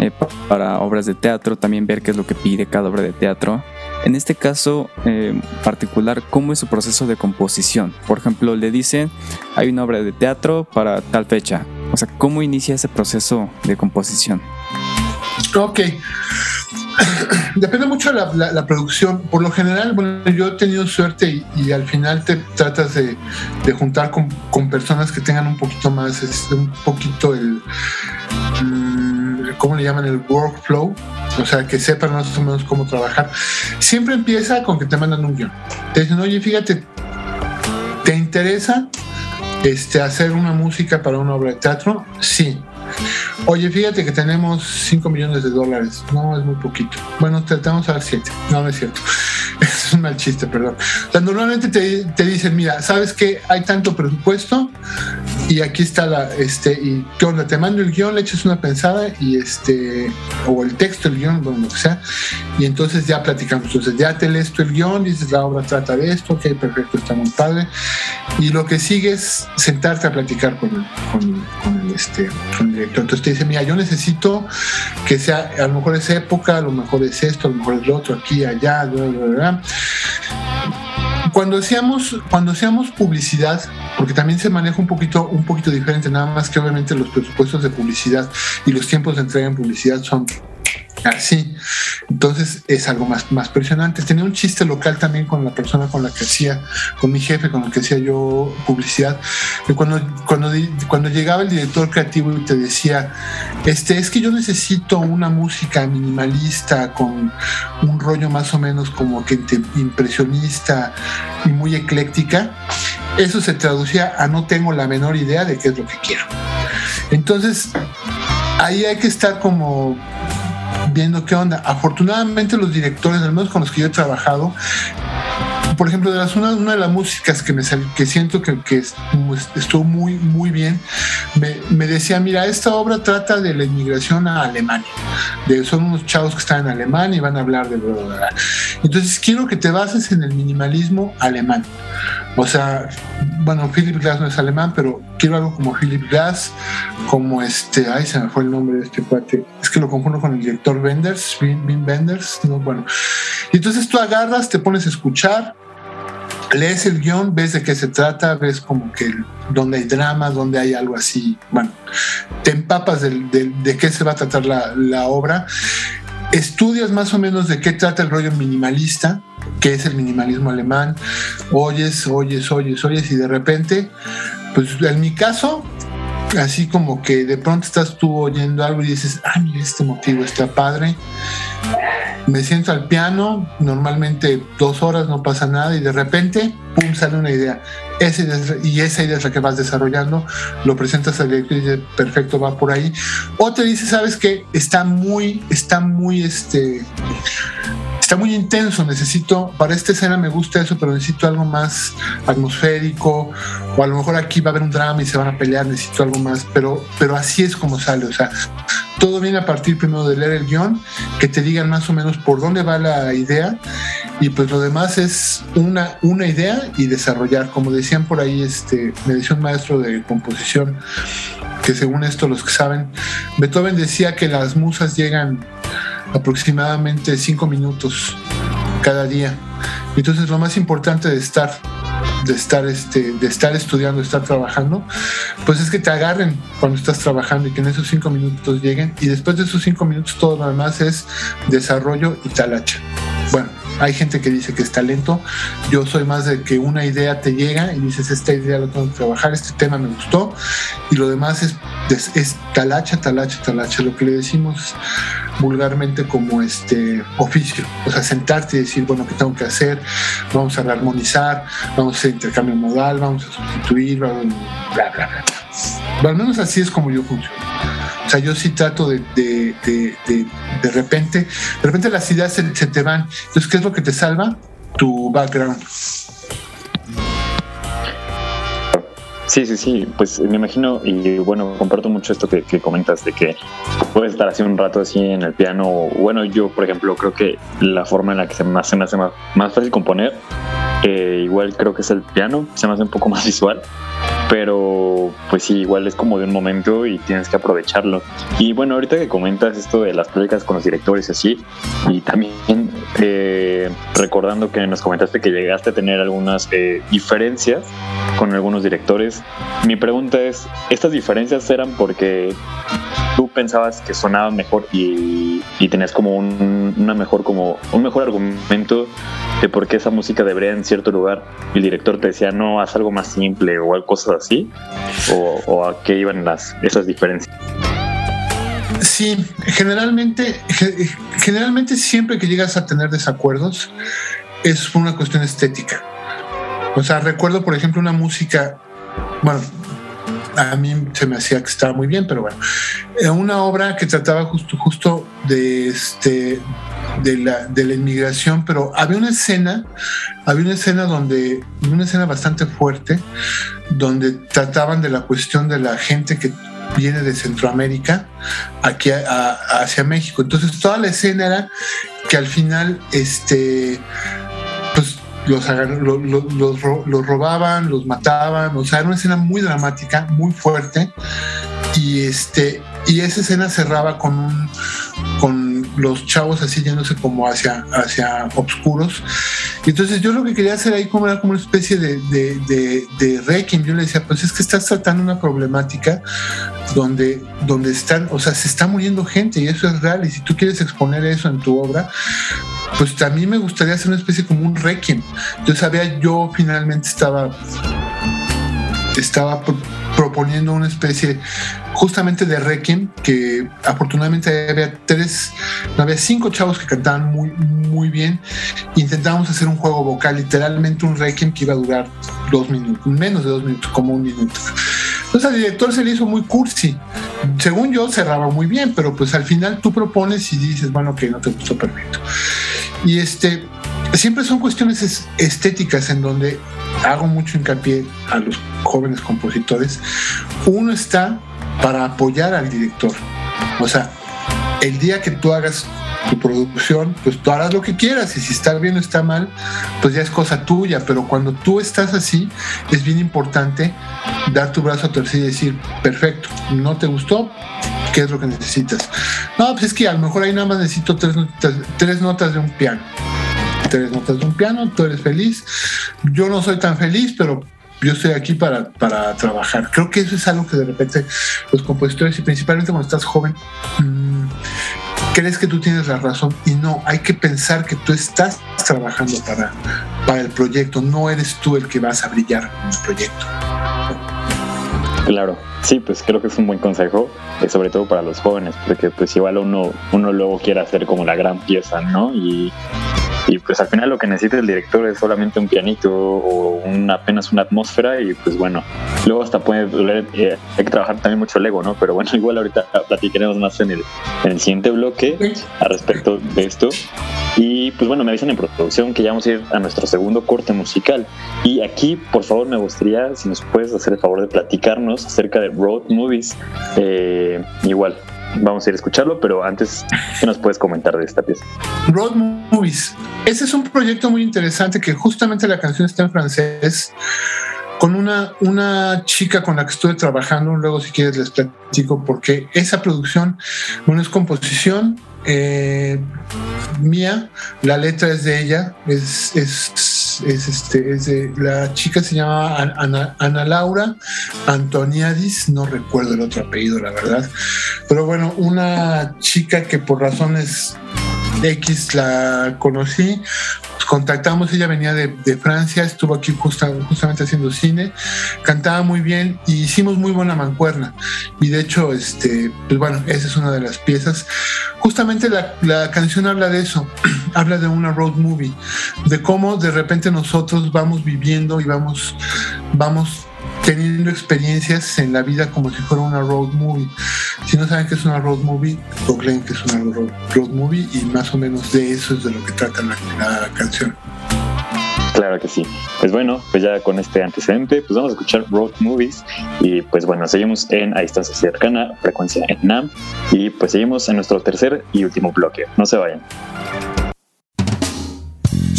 eh, para obras de teatro, también ver qué es lo que pide cada obra de teatro. En este caso eh, particular, ¿cómo es su proceso de composición? Por ejemplo, le dicen, hay una obra de teatro para tal fecha. O sea, ¿cómo inicia ese proceso de composición? Ok. Depende mucho de la, producción. Por lo general, bueno, yo he tenido suerte y, al final te tratas de, juntar con, personas que tengan un poquito más, este, un poquito el, ¿cómo le llaman? El workflow. O sea, que sepan más o menos cómo trabajar. Siempre empieza con que te mandan un guion. Te dicen, oye, fíjate, ¿te interesa este, hacer una música para una obra de teatro? Sí Oye, fíjate que tenemos 5 millones de dólares. No, es muy poquito. Bueno, te, vamos a dar 7. No, no es cierto. Es un mal chiste, perdón. Normalmente te, dicen, mira, ¿sabes que Hay tanto presupuesto y aquí está la, este, y qué onda, te mando el guion, le echas una pensada y este, o el texto, el guion, bueno, lo que sea, y entonces ya platicamos. Entonces ya te lees tú el guion, dices, la obra trata de esto, ok, perfecto, está muy padre. Y lo que sigue es sentarte a platicar con con, con el, este, con el Entonces te dice, mira, yo necesito que sea, a lo mejor es época, a lo mejor es esto, a lo mejor es lo otro, aquí, allá, bla, bla, bla. Cuando hacíamos, cuando hacíamos publicidad, porque también se maneja un poquito, un poquito diferente, nada más que obviamente los presupuestos de publicidad y los tiempos de entrega en publicidad son así. Entonces es algo más, más presionante. Tenía un chiste local también con la persona con la que hacía, con mi jefe, con el que hacía yo publicidad. Que cuando, cuando, cuando llegaba el director creativo y te decía, este, es que yo necesito una música minimalista con un rollo más o menos como que impresionista y muy ecléctica, eso se traducía a no tengo la menor idea de qué es lo que quiero. Entonces, ahí hay que estar como viendo qué onda. Afortunadamente los directores, al menos con los que yo he trabajado, por ejemplo, de las, una, una de las músicas que me que siento que, que estuvo muy, muy bien, me, me, decía, mira, esta obra trata de la inmigración a Alemania. De, son unos chavos que están en Alemania y van a hablar de bla, Entonces quiero que te bases en el minimalismo alemán. O sea, bueno, Philip Glass no es alemán, pero quiero algo como Philip Glass, como este, ay, se me fue el nombre de este cuate, es que lo confundo con el director Wenders, Wim Wenders, no, bueno. Y entonces tú agarras, te pones a escuchar, lees el guion, ves de qué se trata, ves como que donde hay drama, donde hay algo así, bueno, te empapas de, de, qué se va a tratar la, la, obra, estudias más o menos de qué trata el rollo minimalista, qué es el minimalismo alemán, oyes, oyes, oyes, oyes y de repente, pues en mi caso, así como que de pronto estás tú oyendo algo y dices, ah, mira, este motivo está padre. Me siento al piano, normalmente dos horas no pasa nada y de repente, pum, sale una idea. Esa y esa idea es la que vas desarrollando, lo presentas al director y dice, perfecto, va por ahí. O te dice, sabes que está muy, está muy, este, está muy intenso, necesito, para esta escena me gusta eso, pero necesito algo más atmosférico, o a lo mejor aquí va a haber un drama y se van a pelear, necesito algo más, pero, pero así es como sale, o sea, todo viene a partir primero de leer el guion, que te digan más o menos por dónde va la idea, y pues lo demás es una, una idea y desarrollar, como decían por ahí, este, me decía un maestro de composición, que según esto los que saben, Beethoven decía que las musas llegan aproximadamente cinco minutos cada día. Entonces lo más importante de estar, de estar, este, de estar estudiando, de estar trabajando, pues es que te agarren cuando estás trabajando y que en esos cinco minutos lleguen. Y después de esos cinco minutos todo lo demás es desarrollo y talacha. Bueno, hay gente que dice que es talento. Yo soy más de que una idea te llega y dices, esta idea lo tengo que trabajar, este tema me gustó. Y lo demás es, es, talacha, talacha, talacha. Lo que le decimos vulgarmente como este oficio. O sea, sentarte y decir, bueno, ¿qué tengo que hacer? Vamos a armonizar, vamos a hacer intercambio modal, vamos a sustituir, bla, bla, bla, bla. Al menos así es como yo funciono. O sea, yo sí trato de, de, de, de, repente, de repente las ideas se, te van. Entonces, ¿qué es lo que te salva? Tu background. Sí, sí, sí, pues me imagino y bueno, comparto mucho esto que, comentas de que puedes estar así un rato así en el piano. Bueno, yo por ejemplo creo que la forma en la que se me hace, más, más fácil componer, eh, igual creo que es el piano, se me hace un poco más visual pero pues sí, igual es como de un momento y tienes que aprovecharlo. Y bueno, ahorita que comentas esto de las pláticas con los directores y así, y también eh, recordando que nos comentaste que llegaste a tener algunas eh, diferencias con algunos directores, mi pregunta es, ¿estas diferencias eran porque tú pensabas que sonaba mejor y, y tenías como un, una mejor, como un mejor argumento de por qué esa música debería en cierto lugar el director te decía no, haz algo más simple o cosas así? ¿O, a qué iban las, esas diferencias? Sí, generalmente, generalmente siempre que llegas a tener desacuerdos es una cuestión estética. O sea, recuerdo, por ejemplo, una música, bueno, a mí se me hacía que estaba muy bien, pero bueno, una obra que trataba justo, justo de, este, de, la, de la inmigración, pero había una escena, había una escena donde, una escena bastante fuerte, donde trataban de la cuestión de la gente que viene de Centroamérica aquí hacia México. Entonces toda la escena era que al final, este, los, los, robaban, los mataban, o sea, era una escena muy dramática, muy fuerte, y este, y esa escena cerraba con con los chavos así yéndose como hacia, hacia oscuros. Y entonces yo lo que quería hacer ahí como era como una especie de, de, de, requiem. Yo le decía, pues es que estás tratando una problemática donde, donde están, o sea, se está muriendo gente y eso es real. Y si tú quieres exponer eso en tu obra, pues también me gustaría hacer una especie como un requiem. Entonces había, yo finalmente estaba, estaba proponiendo una especie justamente de Requiem, que afortunadamente había tres, no había cinco chavos que cantaban muy, muy bien. Intentábamos hacer un juego vocal, literalmente un Requiem que iba a durar dos minutos, menos de dos minutos, como un minuto. Entonces al director se le hizo muy cursi. Según yo cerraba muy bien, pero pues al final tú propones y dices, bueno, que no te gustó perfecto. Y este, siempre son cuestiones estéticas en donde hago mucho hincapié a los jóvenes compositores. Uno está para apoyar al director. O sea, el día que tú hagas tu producción, pues tú harás lo que quieras y si está bien o está mal, pues ya es cosa tuya, pero cuando tú estás así, es bien importante dar tu brazo a torcer y decir, perfecto, no te gustó, ¿qué es lo que necesitas? No, pues es que a lo mejor ahí nada más necesito tres notas, tres notas de un piano. Tres notas de un piano, tú eres feliz. Yo no soy tan feliz, pero yo estoy aquí para, para trabajar. Creo que eso es algo que de repente los compositores, y principalmente cuando estás joven, mmm, crees que tú tienes la razón y no, hay que pensar que tú estás trabajando para, para el proyecto, no eres tú el que vas a brillar en el proyecto. Claro, sí, pues creo que es un buen consejo, eh, sobre todo para los jóvenes, porque pues igual uno, uno luego quiere hacer como la gran pieza, ¿no? Y, y pues al final lo que necesita el director es solamente un pianito o un, apenas una atmósfera y pues bueno, luego hasta puede doler, eh, hay que trabajar también mucho el ego, ¿no? Pero bueno, igual ahorita platicaremos más en el, en el siguiente bloque al respecto de esto. Y pues bueno, me dicen en producción que ya vamos a ir a nuestro segundo corte musical. Y aquí, por favor, me gustaría, si nos puedes hacer el favor de platicarnos acerca de road movies. Eh, igual, vamos a ir a escucharlo, pero antes, ¿qué nos puedes comentar de esta pieza? Road Movies. Ese es un proyecto muy interesante que justamente la canción está en francés con una, una chica con la que estuve trabajando, luego si quieres les platico, porque esa producción, bueno, es composición eh, mía, la letra es de ella, es, es, es este, es de, la chica se llama Ana, Ana, Laura Antoniadis, no recuerdo el otro apellido, la verdad, pero bueno, una chica que por razones X la conocí, contactamos, ella venía de, de Francia, estuvo aquí justa, justamente haciendo cine, cantaba muy bien y hicimos muy buena mancuerna. Y de hecho, este, pues bueno, esa es una de las piezas. Justamente la, la canción habla de eso, habla de una road movie, de cómo de repente nosotros vamos viviendo y vamos, vamos teniendo experiencias en la vida como si fuera una road movie. Si no saben qué es una road movie, googleen que es una road, road, movie y más o menos de eso es de lo que trata la, la, canción. Claro que sí. Pues bueno, pues ya con este antecedente, pues vamos a escuchar Road Movies y pues bueno, seguimos en A Distancia Cercana, frecuencia en NAM y pues seguimos en nuestro tercer y último bloque. No se vayan.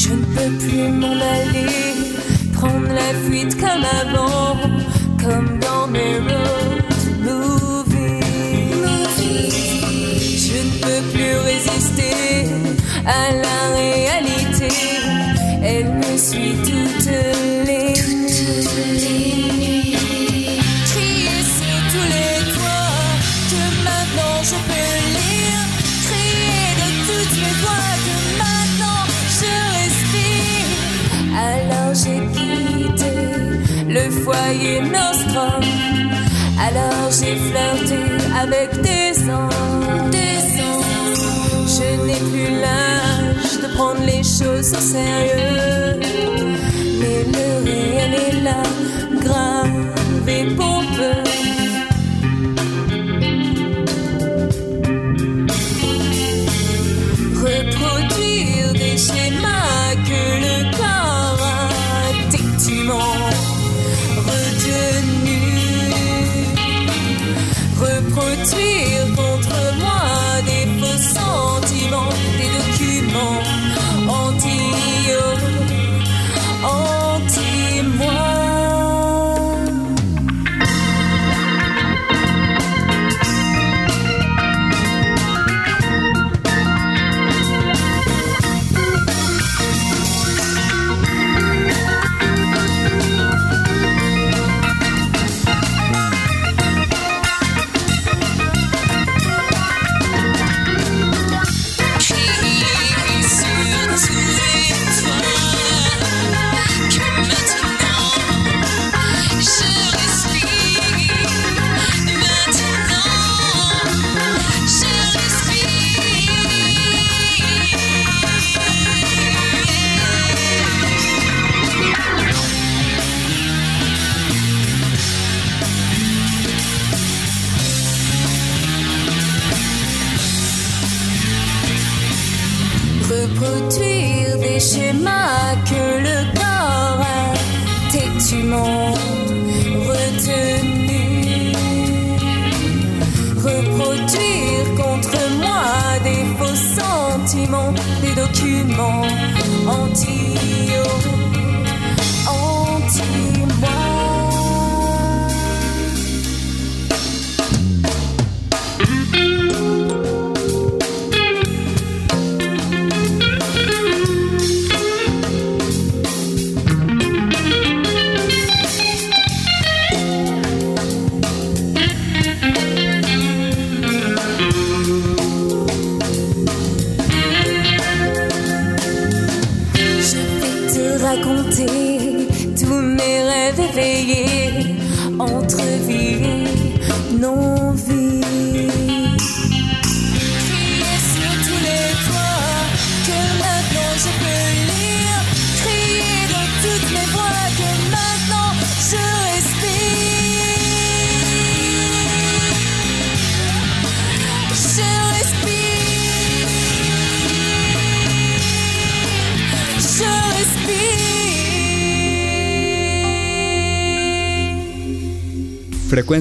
Je prendre la fuite comme avant, comme dans mes road movies. Je ne peux plus résister à la foyer nostrum. Alors j'ai flirté avec des anges. Des. Je n'ai plus l'âge de prendre les choses au sérieux. Mais le réel est là,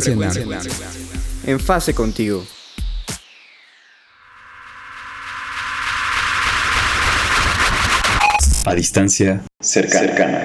Frecuencia. En fase contigo. A distancia cercana.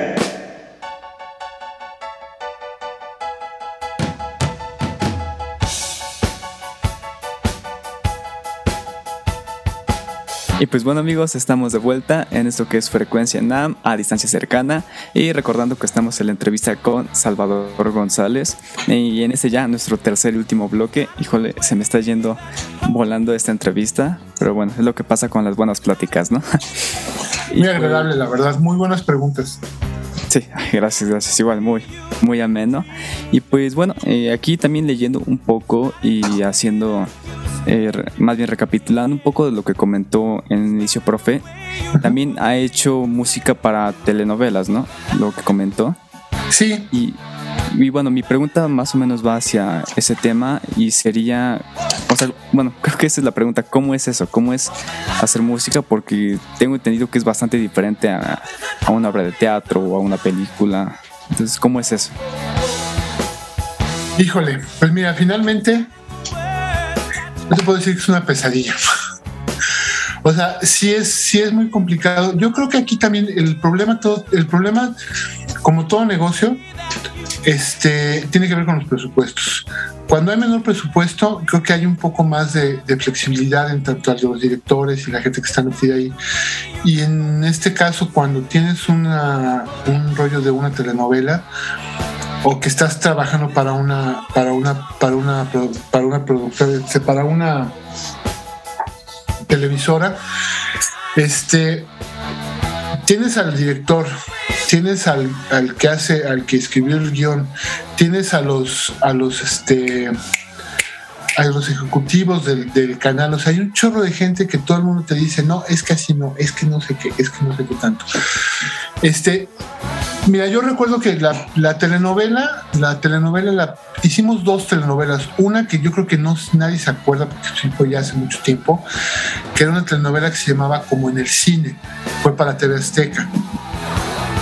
Y pues bueno amigos, estamos de vuelta en esto que es Frecuencia NAM a distancia cercana y recordando que estamos en la entrevista con Salvador González y en ese ya nuestro tercer y último bloque, híjole, se me está yendo volando esta entrevista, pero bueno, es lo que pasa con las buenas pláticas, ¿no? Muy agradable, la verdad. Muy buenas preguntas. Sí, gracias, gracias. Igual, muy, muy ameno. Y pues bueno, eh, aquí también leyendo un poco y haciendo, eh, más bien recapitulando un poco de lo que comentó en el inicio, profe. También ha hecho música para telenovelas, ¿no? Lo que comentó. Sí, Y, y bueno, mi pregunta más o menos va hacia ese tema y sería, o sea, bueno, creo que esa es la pregunta, ¿cómo es eso? ¿Cómo es hacer música? Porque tengo entendido que es bastante diferente a, a una obra de teatro o a una película. Entonces, ¿cómo es eso? híjole. Pues mira, finalmente, no te puedo decir que es una pesadilla. O sea, sí es, sí es muy complicado. Yo creo que aquí también el problema, todo, el problema, como todo negocio, este, tiene que ver con los presupuestos. Cuando hay menor presupuesto, creo que hay un poco más de, de flexibilidad en tanto a los directores y la gente que está metida ahí. Y en este caso, cuando tienes una, un rollo de una telenovela o que estás trabajando para una, para una, para una, para una productora, este, para una televisora, este, tienes al director, tienes al, al que hace, al que escribió el guion, tienes a los, a los, este, a los ejecutivos del, del canal, o sea, hay un chorro de gente que todo el mundo te dice, no, es que así no, es que no sé qué, es que no sé qué tanto. Este, mira, yo recuerdo que la, la telenovela, la telenovela, la, hicimos dos telenovelas, una que yo creo que no nadie se acuerda porque fue ya hace mucho tiempo, que era una telenovela que se llamaba Como en el cine, fue para TV Azteca.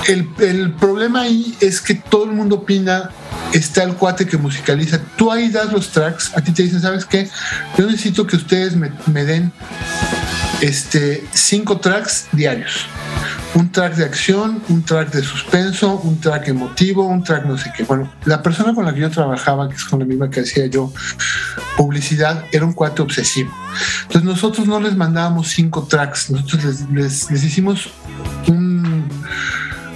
El, el problema ahí es que todo el mundo opina, está el cuate que musicaliza, tú ahí das los tracks, a ti te dicen, ¿sabes qué? Yo necesito que ustedes me, me den este, cinco tracks diarios. Un track de acción, un track de suspenso, un track emotivo, un track no sé qué. Bueno, la persona con la que yo trabajaba, que es con la misma que hacía yo publicidad, era un cuate obsesivo. Entonces nosotros no les mandábamos cinco tracks, nosotros les, les- les hicimos un,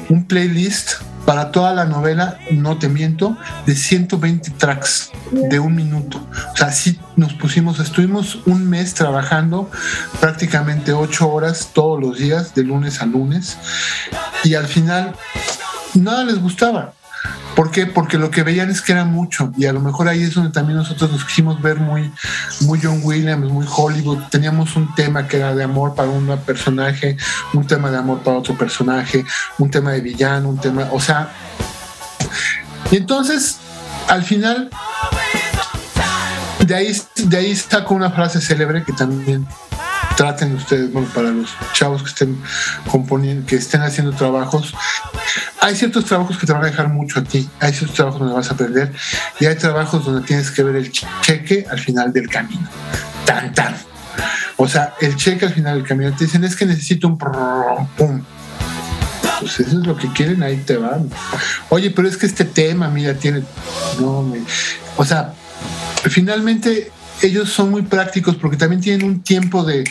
un playlist para toda la novela, no te miento, de 120 tracks de un minuto. O sea, sí nos pusimos, estuvimos un mes trabajando prácticamente ocho horas todos los días, de lunes a lunes, y al final nada les gustaba. ¿Por qué? Porque lo que veían es que era mucho y a lo mejor ahí es donde también nosotros nos quisimos ver muy, muy John Williams, muy Hollywood. Teníamos un tema que era de amor para un personaje, un tema de amor para otro personaje, un tema de villano, un tema, o sea... Y entonces, al final, de ahí, de ahí saco una frase célebre que también traten ustedes, bueno, para los chavos que estén componiendo, que estén haciendo trabajos, hay ciertos trabajos que te van a dejar mucho a ti, hay ciertos trabajos donde vas a aprender y hay trabajos donde tienes que ver el cheque al final del camino. Tan, tan. O sea, el cheque al final del camino te dicen es que necesito un pum. Pues eso es lo que quieren, ahí te van. Oye, pero es que este tema, mira, tiene. No, me... O sea, finalmente ellos son muy prácticos porque también tienen un tiempo de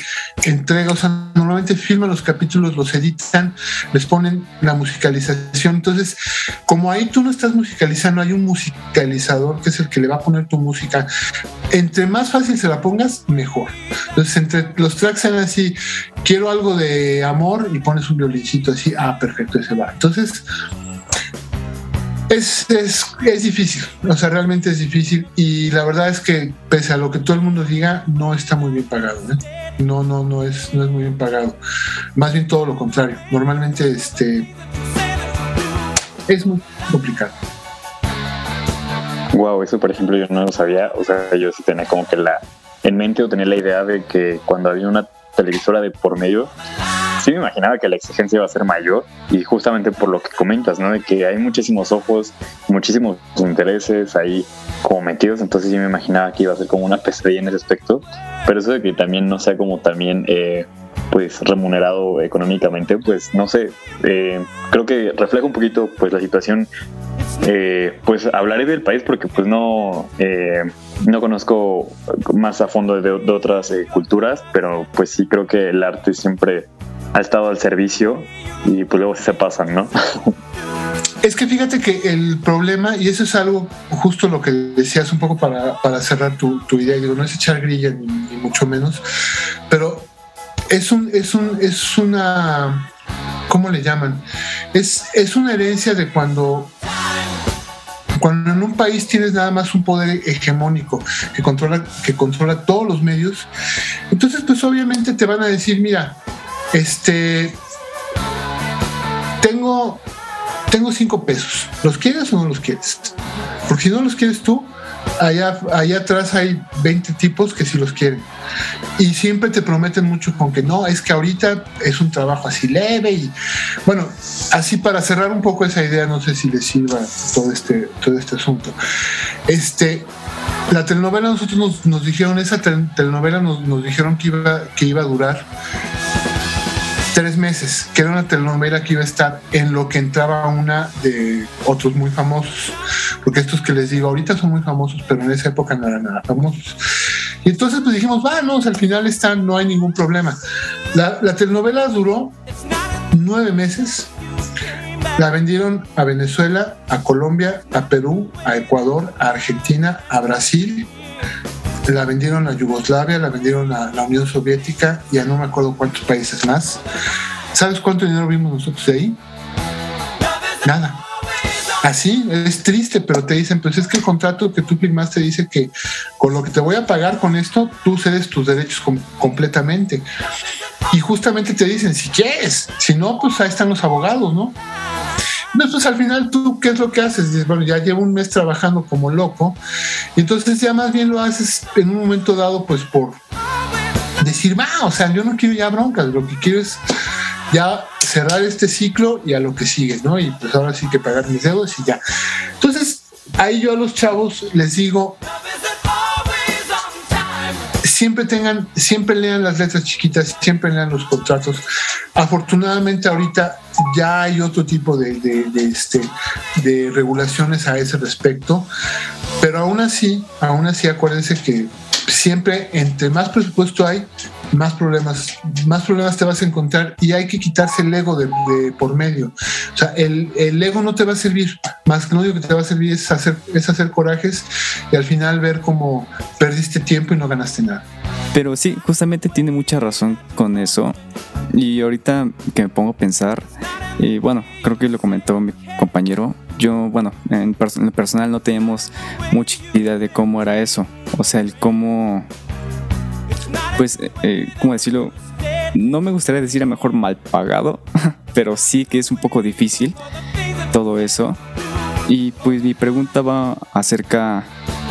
entrega, o sea, normalmente filman los capítulos, los editan, les ponen la musicalización. Entonces, como ahí tú no estás musicalizando, hay un musicalizador que es el que le va a poner tu música. Entre más fácil se la pongas, mejor. Entonces, entre los tracks sean así, quiero algo de amor y pones un violincito así, ah, perfecto, ese va. Entonces, es, es, es, difícil, o sea, realmente es difícil y la verdad es que pese a lo que todo el mundo diga, no está muy bien pagado, ¿eh? No, no, no es, no es muy bien pagado. Más bien todo lo contrario. Normalmente este es muy complicado. Wow, eso por ejemplo yo no lo sabía, o sea, yo sí tenía como que la en mente o tenía la idea de que cuando había una televisora de por medio, sí me imaginaba que la exigencia iba a ser mayor y justamente por lo que comentas, ¿no? De que hay muchísimos ojos, muchísimos intereses ahí como metidos, entonces sí me imaginaba que iba a ser como una pesadilla en ese aspecto, pero eso de que también no sea como también... Eh, pues remunerado económicamente, pues no sé, eh, creo que refleja un poquito pues la situación eh, pues hablaré del país porque pues no, eh, no conozco más a fondo de, de otras eh, culturas, pero pues sí creo que el arte siempre ha estado al servicio y pues luego se pasan, ¿no? Es que fíjate que el problema, y eso es algo justo lo que decías un poco para, para cerrar tu, tu, idea, digo, no es echar grilla ni, ni mucho menos, pero es un, es un, es una, ¿cómo le llaman? Es, es una herencia de cuando cuando en un país tienes nada más un poder hegemónico que controla, que controla todos los medios, entonces pues obviamente te van a decir, mira, este, tengo, tengo cinco pesos, ¿los quieres o no los quieres? Porque si no los quieres tú, allá, allá atrás hay 20 tipos que sí los quieren. Y siempre te prometen mucho con que no, es que ahorita es un trabajo así leve y bueno, así para cerrar un poco esa idea, no sé si les sirva todo este, todo este asunto. Este, la telenovela nosotros nos, dijeron, esa telenovela nos, nos, dijeron que iba, que iba a durar tres meses, que era una telenovela que iba a estar en lo que entraba una de otros muy famosos, porque estos que les digo ahorita son muy famosos, pero en esa época no eran nada famosos. Y entonces pues dijimos, vamos, al final están, no hay ningún problema. La, la telenovela duró nueve meses, la vendieron a Venezuela, a Colombia, a Perú, a Ecuador, a Argentina, a Brasil la vendieron a Yugoslavia, la vendieron a la Unión Soviética y a no me acuerdo cuántos países más. ¿Sabes cuánto dinero vimos nosotros de ahí? Nada. Así, es triste, pero te dicen, pues es que el contrato que tú firmaste dice que con lo que te voy a pagar con esto, tú cedes tus derechos com completamente. Y justamente te dicen, si quieres, si no, pues ahí están los abogados, ¿no? Entonces al final tú, ¿qué es lo que haces? Dices, bueno, ya llevo un mes trabajando como loco, y entonces ya más bien lo haces en un momento dado, pues por decir, va, o sea, yo no quiero ya broncas, lo que quiero es ya cerrar este ciclo y a lo que sigue, ¿no? Y pues ahora sí que pagar mis deudas y ya. Entonces, ahí yo a los chavos les digo, siempre tengan, siempre lean las letras chiquitas, siempre lean los contratos. Afortunadamente ahorita ya hay otro tipo de, de, este, de regulaciones a ese respecto, pero aún así, aún así acuérdense que siempre entre más presupuesto hay, más problemas, más problemas te vas a encontrar y hay que quitarse el ego de, de por medio. O sea, el, el, ego no te va a servir, más que lo único que te va a servir es hacer, es hacer corajes y al final ver cómo perdiste tiempo y no ganaste nada. Pero sí, justamente tiene mucha razón con eso. Y ahorita que me pongo a pensar, y bueno, creo que lo comentó mi compañero, yo, bueno, en, perso en personal no teníamos mucha idea de cómo era eso. O sea, el cómo, pues, eh, ¿cómo decirlo? No me gustaría decir a mejor mal pagado, pero sí que es un poco difícil todo eso. Y pues mi pregunta va acerca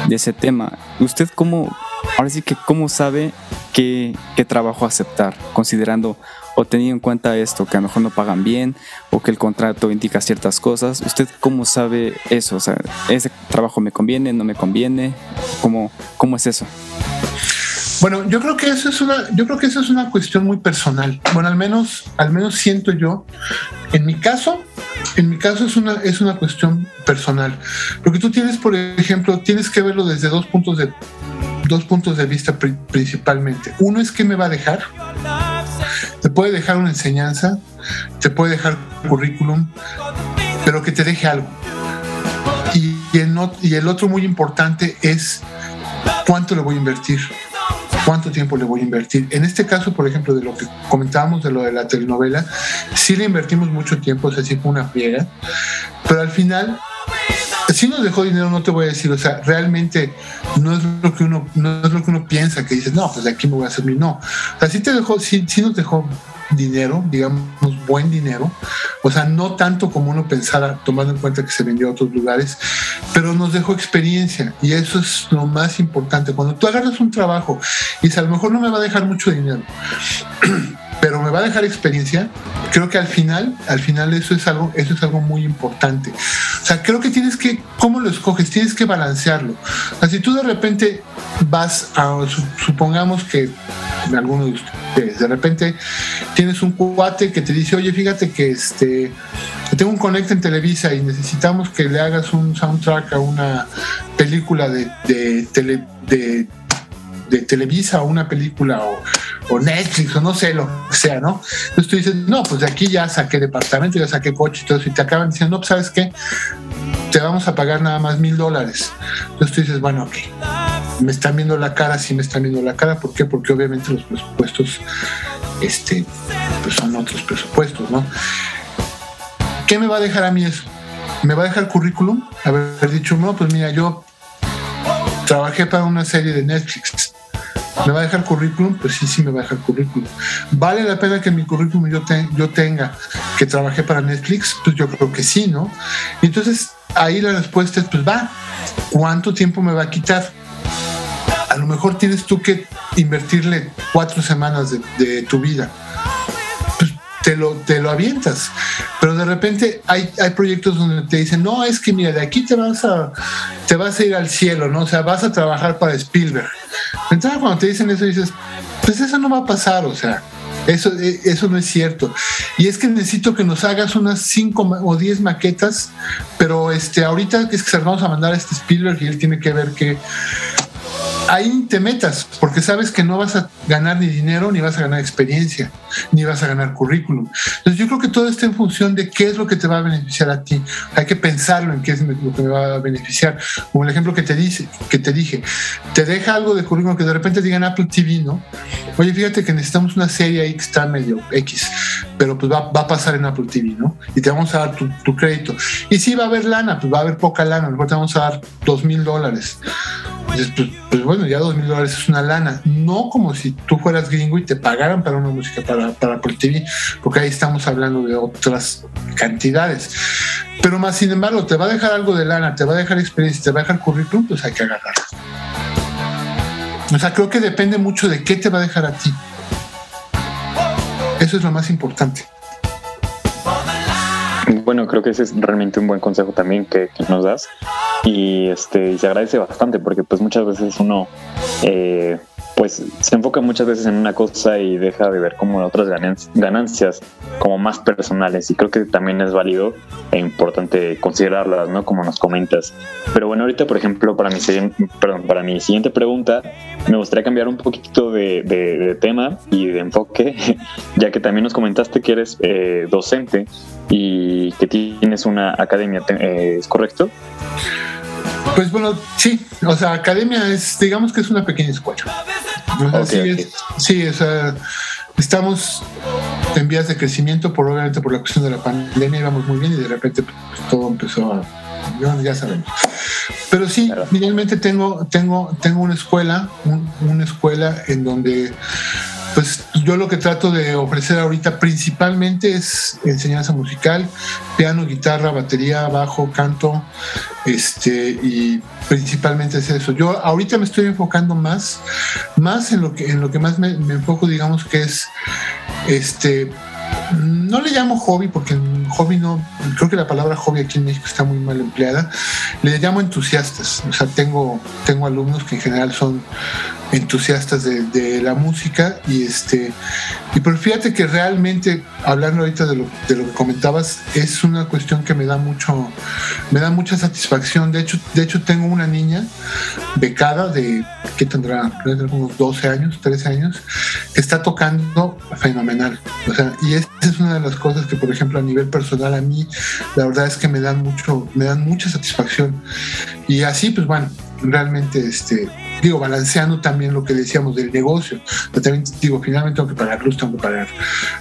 de ese tema. ¿Usted cómo, ahora sí que cómo sabe qué, qué trabajo aceptar, considerando o teniendo en cuenta esto, que a lo mejor no pagan bien o que el contrato indica ciertas cosas. ¿Usted cómo sabe eso? O sea, ¿ese trabajo me conviene, no me conviene? ¿Cómo, cómo es eso? Bueno, yo creo que eso es una, yo creo que eso es una cuestión muy personal. Bueno, al menos, al menos siento yo. En mi caso, en mi caso es una, es una cuestión personal. Porque tú tienes, por ejemplo, tienes que verlo desde dos puntos de, dos puntos de vista pri- principalmente. Uno es qué me va a dejar. Te puede dejar una enseñanza, te puede dejar currículum, pero que te deje algo. Y, y el, y el otro muy importante es cuánto le voy a invertir cuánto tiempo le voy a invertir. En este caso, por ejemplo, de lo que comentábamos de lo de la telenovela, sí le invertimos mucho tiempo, o sea, sí fue una friega, pero al final sí nos dejó dinero, no te voy a decir, o sea, realmente no es lo que uno, no es lo que uno piensa, que dices, no, pues de aquí me voy a hacer mi no. O sea, sí te dejó, sí, sí nos dejó dinero, digamos, buen dinero, o sea, no tanto como uno pensara, tomando en cuenta que se vendió a otros lugares, pero nos dejó experiencia y eso es lo más importante. Cuando tú agarras un trabajo y dices, a lo mejor no me va a dejar mucho dinero, pero me va a dejar experiencia, creo que al final, al final eso es algo, eso es algo muy importante. O sea, creo que tienes que, ¿cómo lo escoges? Tienes que balancearlo. O sea, si tú de repente vas a, su- supongamos que alguno de ustedes, de repente tienes un cuate que te dice, oye, fíjate que este, tengo un conecta en Televisa y necesitamos que le hagas un soundtrack a una película de, de, tele- de de Televisa o una película o, o Netflix o no sé lo que sea, ¿no? Entonces tú dices, no, pues de aquí ya saqué departamento, ya saqué coche y todo eso, y te acaban diciendo, no, pues sabes qué, te vamos a pagar nada más mil dólares. Entonces tú dices, bueno, ok, me están viendo la cara, sí me están viendo la cara, ¿por qué? Porque obviamente los presupuestos, este, pues son otros presupuestos, ¿no? ¿Qué me va a dejar a mí eso? ¿Me va a dejar currículum? Haber dicho, no, pues mira, yo trabajé para una serie de Netflix. ¿Me va a dejar currículum? Pues sí, sí me va a dejar currículum. ¿Vale la pena que mi currículum yo, te- yo tenga que trabajé para Netflix? Pues yo creo que sí, ¿no? Entonces ahí la respuesta es, pues va, ¿cuánto tiempo me va a quitar? A lo mejor tienes tú que invertirle cuatro semanas de, de tu vida. Pues te lo, te lo avientas. De repente hay, hay proyectos donde te dicen, no, es que mira, de aquí te vas a, te vas a ir al cielo, ¿no? O sea, vas a trabajar para Spielberg. Entonces cuando te dicen eso dices, pues eso no va a pasar, o sea, eso, eh, eso no es cierto. Y es que necesito que nos hagas unas 5 o 10 maquetas, pero este, ahorita es que se vamos a mandar a este Spielberg y él tiene que ver que ahí te metas, porque sabes que no vas a ganar ni dinero, ni vas a ganar experiencia, ni vas a ganar currículum. Entonces yo creo que todo está en función de qué es lo que te va a beneficiar a ti. Hay que pensarlo en qué es lo que me va a beneficiar. Como el ejemplo que te, dice, que te dije, te deja algo de currículum que de repente digan Apple TV, ¿no? Oye, fíjate que necesitamos una serie ahí que está medio X, pero pues va, va a pasar en Apple TV, ¿no? Y te vamos a dar tu, tu crédito. Y si va a haber lana, pues va a haber poca lana, a lo mejor te vamos a dar dos mil dólares. Dices, pues, pues bueno, ya dos mil dólares es una lana. No como si tú fueras gringo y te pagaran para una música para, para Apple TV, porque ahí estamos hablando de otras cantidades. Pero más, sin embargo, te va a dejar algo de lana, te va a dejar experiencia, te va a dejar currículum, pues hay que agarrarlo. O sea, creo que depende mucho de qué te va a dejar a ti. Eso es lo más importante. Bueno, creo que ese es realmente un buen consejo también que, nos das. Y este y se agradece bastante porque pues muchas veces uno eh, pues se enfoca muchas veces en una cosa y deja de ver como otras ganancias, como más personales y creo que también es válido e importante considerarlas, ¿no? Como nos comentas. Pero bueno, ahorita por ejemplo para mi perdón, para mi siguiente pregunta me gustaría cambiar un poquito de, de- tema y de enfoque, ya que también nos comentaste que eres eh, docente y que tienes una academia, eh, ¿es correcto? Pues bueno, sí, o sea, academia es, digamos que es una pequeña escuela. Sí, ok. es- sí, o sea, estamos en vías de crecimiento, por obviamente por la cuestión de la pandemia íbamos muy bien y de repente pues, todo empezó a, ya- ya sabemos. Pero sí, finalmente tengo, tengo, tengo una escuela, un- una escuela en donde pues yo lo que trato de ofrecer ahorita principalmente es enseñanza musical, piano, guitarra, batería, bajo, canto, este, y principalmente es eso. Yo ahorita me estoy enfocando más, más en lo que, en lo que más me, enfoco, digamos que es este no le llamo hobby porque hobby no, creo que la palabra hobby aquí en México está muy mal empleada. Le llamo entusiastas. O sea, tengo, tengo alumnos que en general son entusiastas de, la música y este y pero fíjate que realmente hablando ahorita de lo, de lo que comentabas es una cuestión que me da mucho me da mucha satisfacción de hecho de hecho tengo una niña becada de que tendrá unos 12 años 13 años que está tocando fenomenal o sea y esa es una de las cosas que por ejemplo a nivel personal a mí la verdad es que me dan mucho me dan mucha satisfacción y así pues bueno realmente este digo, balanceando también lo que decíamos del negocio. Pero también digo, finalmente tengo que pagar luz, tengo que pagar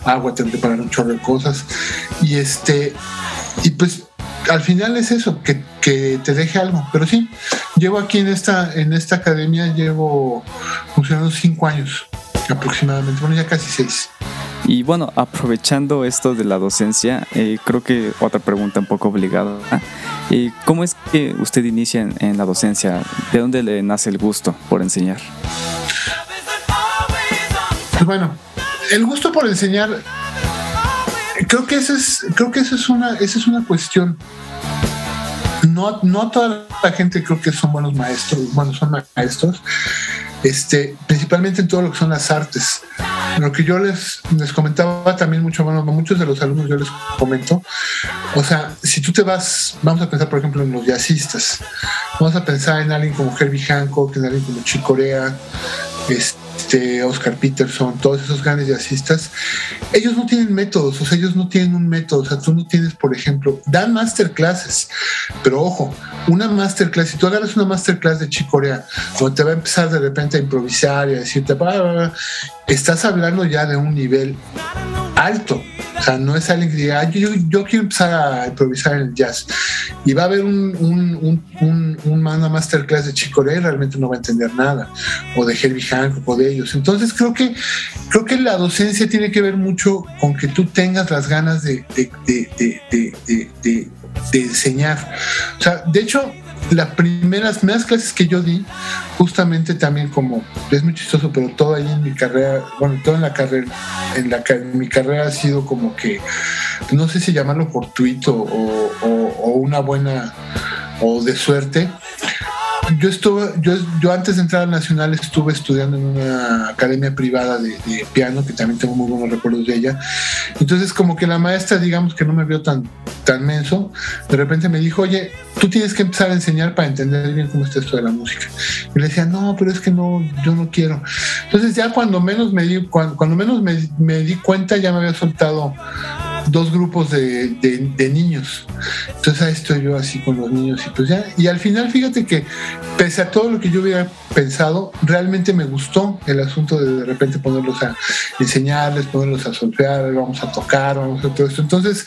agua, tengo que pagar un chorro de cosas. Y este, y pues al final es eso, que, que, te deje algo. Pero sí, llevo aquí en esta, en esta academia, llevo funcionando cinco años aproximadamente, bueno, ya casi seis. Y bueno, aprovechando esto de la docencia, eh, creo que otra pregunta un poco obligada. ¿Y ¿Cómo es que usted inicia en, la docencia? ¿De dónde le nace el gusto por enseñar? Bueno, el gusto por enseñar, creo que esa es, creo que esa es una, esa es una cuestión. No, no toda la gente creo que son buenos maestros, bueno, son maestros, este, principalmente en todo lo que son las artes. Lo que yo les, les comentaba también mucho, bueno, muchos de los alumnos yo les comento, o sea, si tú te vas, vamos a pensar por ejemplo en los jazzistas, vamos a pensar en alguien como Herbie Hancock, en alguien como Chick Corea, este, Oscar Peterson, todos esos grandes jazzistas, ellos no tienen métodos, o sea, ellos no tienen un método, o sea, tú no tienes, por ejemplo, dan masterclasses, pero ojo, una masterclass, si tú agarras una masterclass de Chicorea, donde te va a empezar de repente a improvisar y a decirte, estás hablando ya de un nivel alto. O sea, no es alguien que diga, yo, quiero empezar a improvisar en el jazz. Y va a haber un, un, un, masterclass de Chicorea y realmente no va a entender nada. O de Herbie Hancock o de ellos. Entonces creo que, creo que la docencia tiene que ver mucho con que tú tengas las ganas de, de, de de enseñar. O sea, de hecho, las primeras, primeras clases que yo di, justamente también como, es muy chistoso, pero todo ahí en mi carrera, bueno, todo en la carrera, en, la, mi carrera ha sido como que, no sé si llamarlo fortuito o, o una buena, o de suerte, yo estuve, yo, yo antes de entrar al Nacional estuve estudiando en una academia privada de, piano, que también tengo muy buenos recuerdos de ella. Entonces, como que la maestra, digamos que no me vio tan, tan menso, de repente me dijo, oye, tú tienes que empezar a enseñar para entender bien cómo está esto de la música. Y le decía, no, pero es que no, yo no quiero. Entonces ya cuando menos me di, cuando, cuando menos me, me di cuenta, ya me había soltado dos grupos de, de, niños. Entonces ahí estoy yo así con los niños y pues ya. Y al final fíjate que pese a todo lo que yo hubiera pensado, realmente me gustó el asunto de de repente ponerlos a enseñarles, ponerlos a solfear, vamos a tocar, vamos a todo esto. Entonces,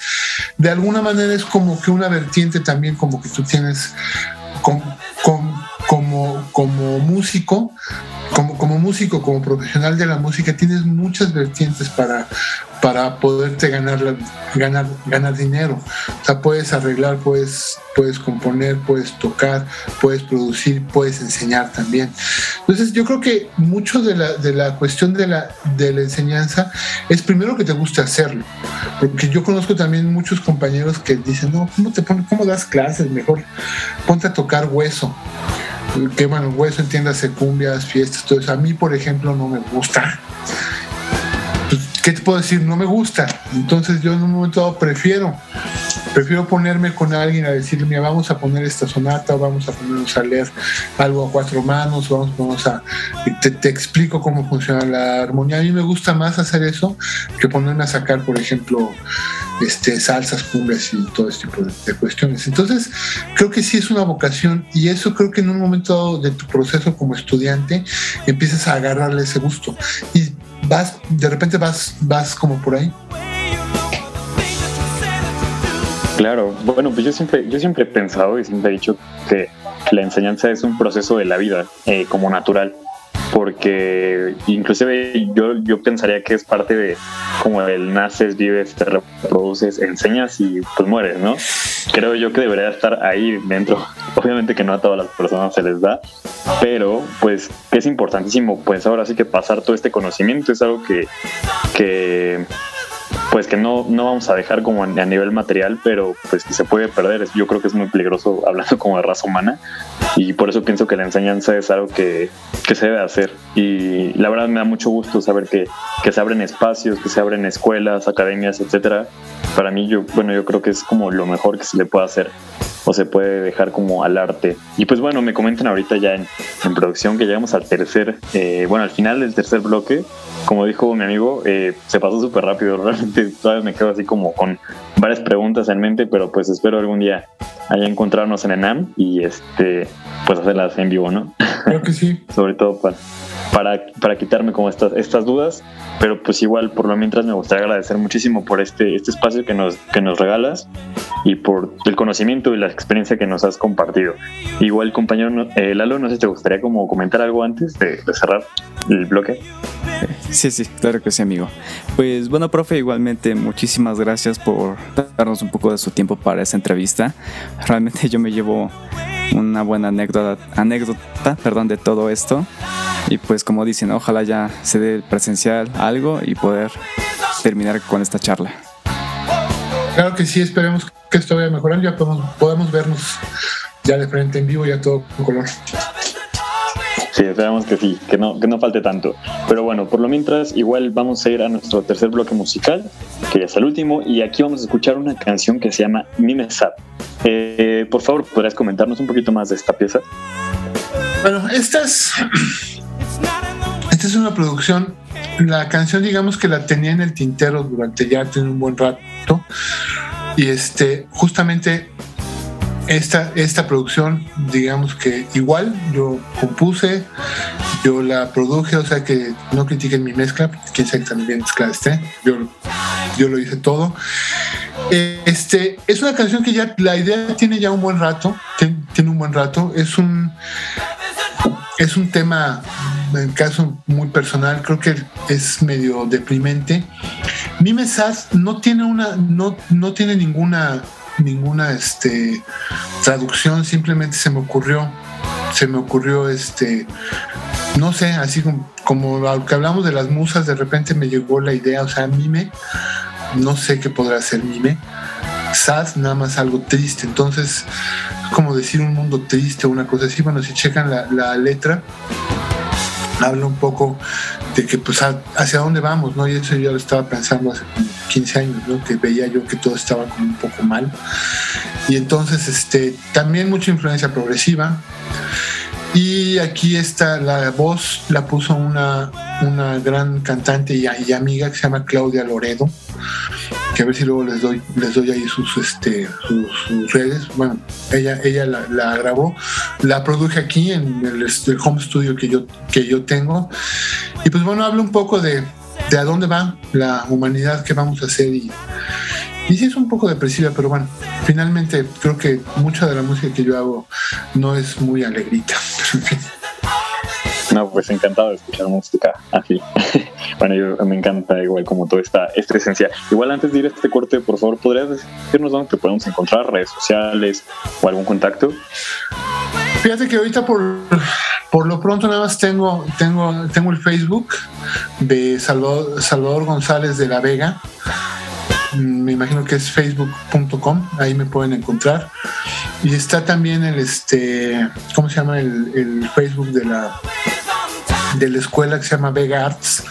de alguna manera es como que una vertiente también como que tú tienes con, como, como músico, como, como músico, como profesional de la música, tienes muchas vertientes para, para poderte ganar, ganar, ganar dinero. O sea, puedes arreglar, puedes, puedes componer, puedes tocar, puedes producir, puedes enseñar también. Entonces, yo creo que mucho de la, de la cuestión de la, de la enseñanza es primero que te guste hacerlo. Porque yo conozco también muchos compañeros que dicen, no, ¿cómo te pones, cómo das clases? Mejor ponte a tocar hueso que bueno, hueso entiéndase cumbias, fiestas, todo eso. A mí, por ejemplo, no me gusta. ¿Qué te puedo decir? No me gusta. Entonces yo en un momento dado prefiero, prefiero ponerme con alguien a decirle, mira, vamos a poner esta sonata, vamos a ponernos a leer algo a cuatro manos, vamos, vamos a, te, te, explico cómo funciona la armonía. A mí me gusta más hacer eso que ponerme a sacar, por ejemplo, este, salsas, cumbres y todo este tipo de, de, cuestiones. Entonces, creo que sí es una vocación y eso creo que en un momento de tu proceso como estudiante empiezas a agarrarle ese gusto. Y vas, de repente vas, vas como por ahí. Claro, bueno, pues yo siempre, yo siempre he pensado y siempre he dicho que la enseñanza es un proceso de la vida, eh, como natural, porque inclusive yo, yo pensaría que es parte de como el naces, vives, te reproduces, enseñas y pues mueres, ¿no? Creo yo que debería estar ahí dentro. Obviamente que no a todas las personas se les da, pero pues es importantísimo, pues ahora sí que pasar todo este conocimiento es algo que, que pues que no, no vamos a dejar como a, nivel material, pero pues que se puede perder. Yo creo que es muy peligroso hablando como de raza humana y por eso pienso que la enseñanza es algo que, que se debe hacer. Y la verdad me da mucho gusto saber que, que se abren espacios, que se abren escuelas, academias, etcétera. Para mí, yo, bueno, yo creo que es como lo mejor que se le puede hacer o se puede dejar como al arte. Y pues bueno, me comentan ahorita ya en, producción que llegamos al tercer, eh, bueno, al final del tercer bloque, como dijo mi amigo, eh, se pasó súper rápido, realmente todavía me quedo así como con varias preguntas en mente, pero pues espero algún día allá encontrarnos en ENAM y este, pues hacerlas en vivo, ¿no? Creo que sí. Sobre todo para para, para quitarme como estas, estas dudas, pero pues igual por lo mientras me gustaría agradecer muchísimo por este, este espacio que nos, que nos regalas y por el conocimiento y la experiencia que nos has compartido. Igual compañero eh, Lalo, no sé si te gustaría como comentar algo antes de, cerrar el bloque. Sí, sí, claro que sí, amigo. Pues bueno, profe, igualmente muchísimas gracias por darnos un poco de su tiempo para esta entrevista. Realmente yo me llevo una buena anécdota, perdón, de todo esto. Y pues como dicen, ojalá ya se dé presencial algo y poder terminar con esta charla. Claro que sí, esperemos que esto vaya mejorando, ya podemos, podemos vernos ya de frente en vivo, ya todo con color. Sí, esperamos que sí, que no, que no falte tanto. Pero bueno, por lo mientras, igual vamos a ir a nuestro tercer bloque musical, que ya es el último, y aquí vamos a escuchar una canción que se llama Mime Eh, por favor, ¿podrías comentarnos un poquito más de esta pieza? Bueno, esta es, esta es una producción. La canción, digamos que la tenía en el tintero durante ya un buen rato. Y este, justamente esta, esta producción, digamos que igual yo compuse, yo la produje, o sea que no critiquen mi mezcla, quién sabe también mezcla esté, yo, yo lo hice todo. Este, es una canción que ya la idea tiene ya un buen rato, tiene, un buen rato, es un, es un tema, en caso muy personal, creo que es medio deprimente. Mi mensaje no tiene una, no, no tiene ninguna ninguna este, traducción, simplemente se me ocurrió, se me ocurrió este, no sé, así como, como que hablamos de las musas, de repente me llegó la idea, o sea, mime, no sé qué podrá ser mime, sad, nada más algo triste, entonces, como decir un mundo triste, una cosa así, bueno, si checan la letra, habla un poco de que pues hacia dónde vamos, ¿no? Y eso yo lo estaba pensando hace 15 años, ¿no? Que veía yo que todo estaba como un poco mal. Y entonces, este, también mucha influencia progresiva. Y aquí está la voz, la puso una, una gran cantante y, amiga que se llama Claudia Loredo que a ver si luego les doy, les doy ahí sus, este, sus, redes. Bueno, ella, ella la, grabó, la produje aquí en el, home studio que yo, que yo tengo. Y pues bueno, hablo un poco de, de a dónde va la humanidad, qué vamos a hacer y, y sí es un poco depresiva, pero bueno, finalmente creo que mucha de la música que yo hago no es muy alegrita. No, pues encantado de escuchar música así. bueno, yo me encanta igual como toda esta, esta esencia. Igual antes de ir a este corte, por favor, ¿podrías decirnos dónde te podemos encontrar? ¿Redes sociales o algún contacto? Fíjate que ahorita por, por lo pronto nada más tengo, tengo, tengo el Facebook de Salvador, Salvador González de la Vega me imagino que es facebook.com, ahí me pueden encontrar. Y está también el, este, ¿cómo se llama? El, Facebook de la, de la escuela que se llama Vega Arts.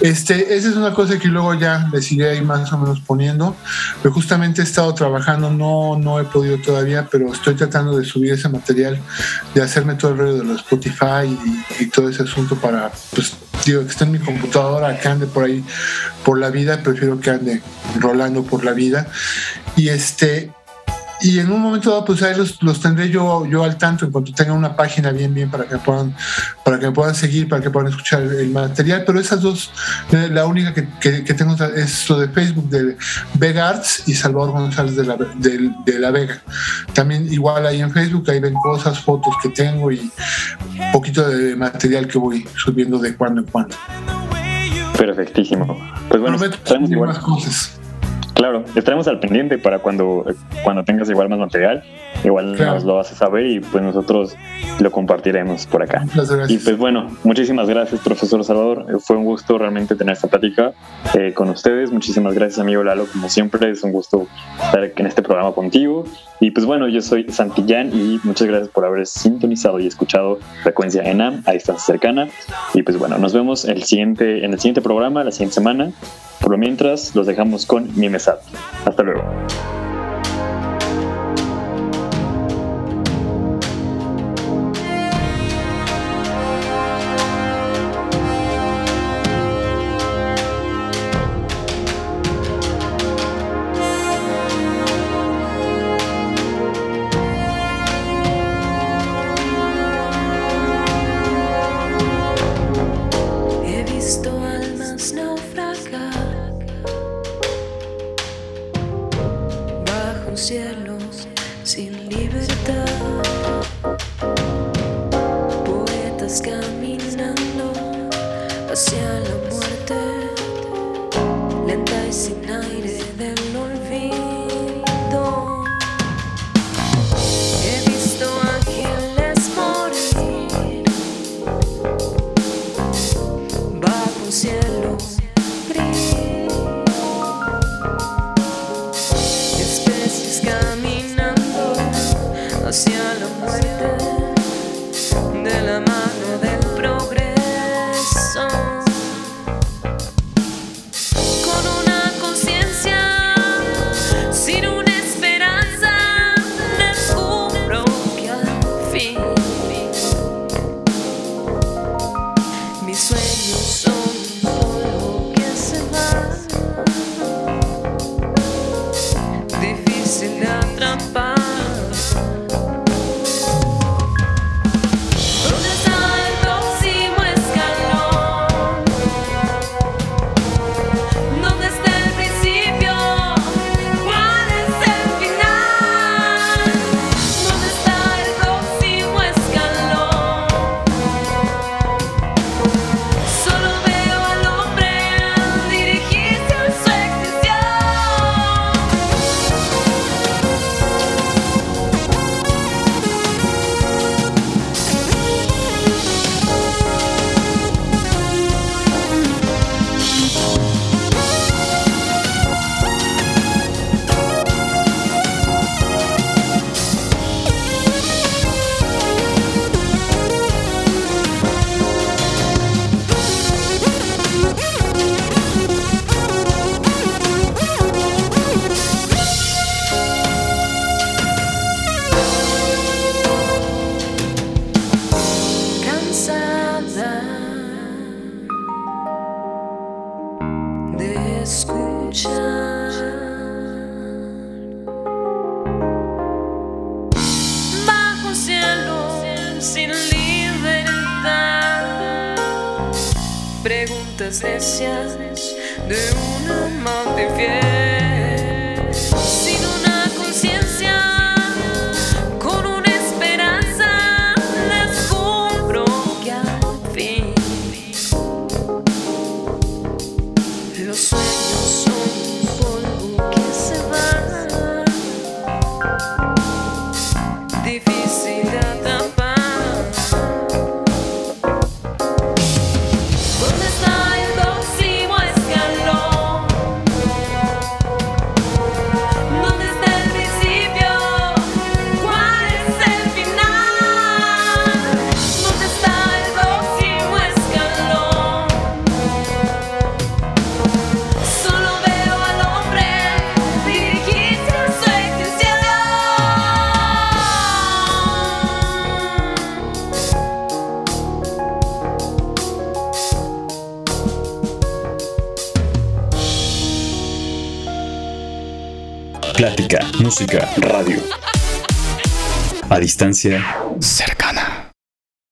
Este, esa es una cosa que luego ya les iré ahí más o menos poniendo, pero justamente he estado trabajando, no, no he podido todavía, pero estoy tratando de subir ese material, de hacerme todo el rollo de los Spotify y, y todo ese asunto para, pues, digo, que esté en mi computadora, que ande por ahí por la vida, prefiero que ande rolando por la vida. Y este, y en un momento dado, pues ahí los, los, tendré yo, yo al tanto en cuanto tenga una página bien, bien para que puedan, para que puedan seguir, para que puedan escuchar el material. Pero esas dos, eh, la única que, que, tengo es lo de Facebook de Vega Arts y Salvador González de la, de, de la Vega. También igual ahí en Facebook, ahí ven cosas, fotos que tengo y un poquito de material que voy subiendo de cuando en cuando. Perfectísimo. Pues bueno, traemos igual. más cosas. Claro, estaremos al pendiente para cuando, cuando tengas igual más material. Igual nos lo vas a saber y pues nosotros lo compartiremos por acá. Y pues bueno, muchísimas gracias, profesor Salvador. Fue un gusto realmente tener esta plática eh, con ustedes. Muchísimas gracias, amigo Lalo. Como siempre, es un gusto estar en este programa contigo. Y pues bueno, yo soy Santillán y muchas gracias por haber sintonizado y escuchado Frecuencia ENAM a distancia cercana. Y pues bueno, nos vemos el siguiente, en el siguiente programa, la siguiente semana. Por lo mientras, los dejamos con mi Hasta luego. Música, radio. A distancia.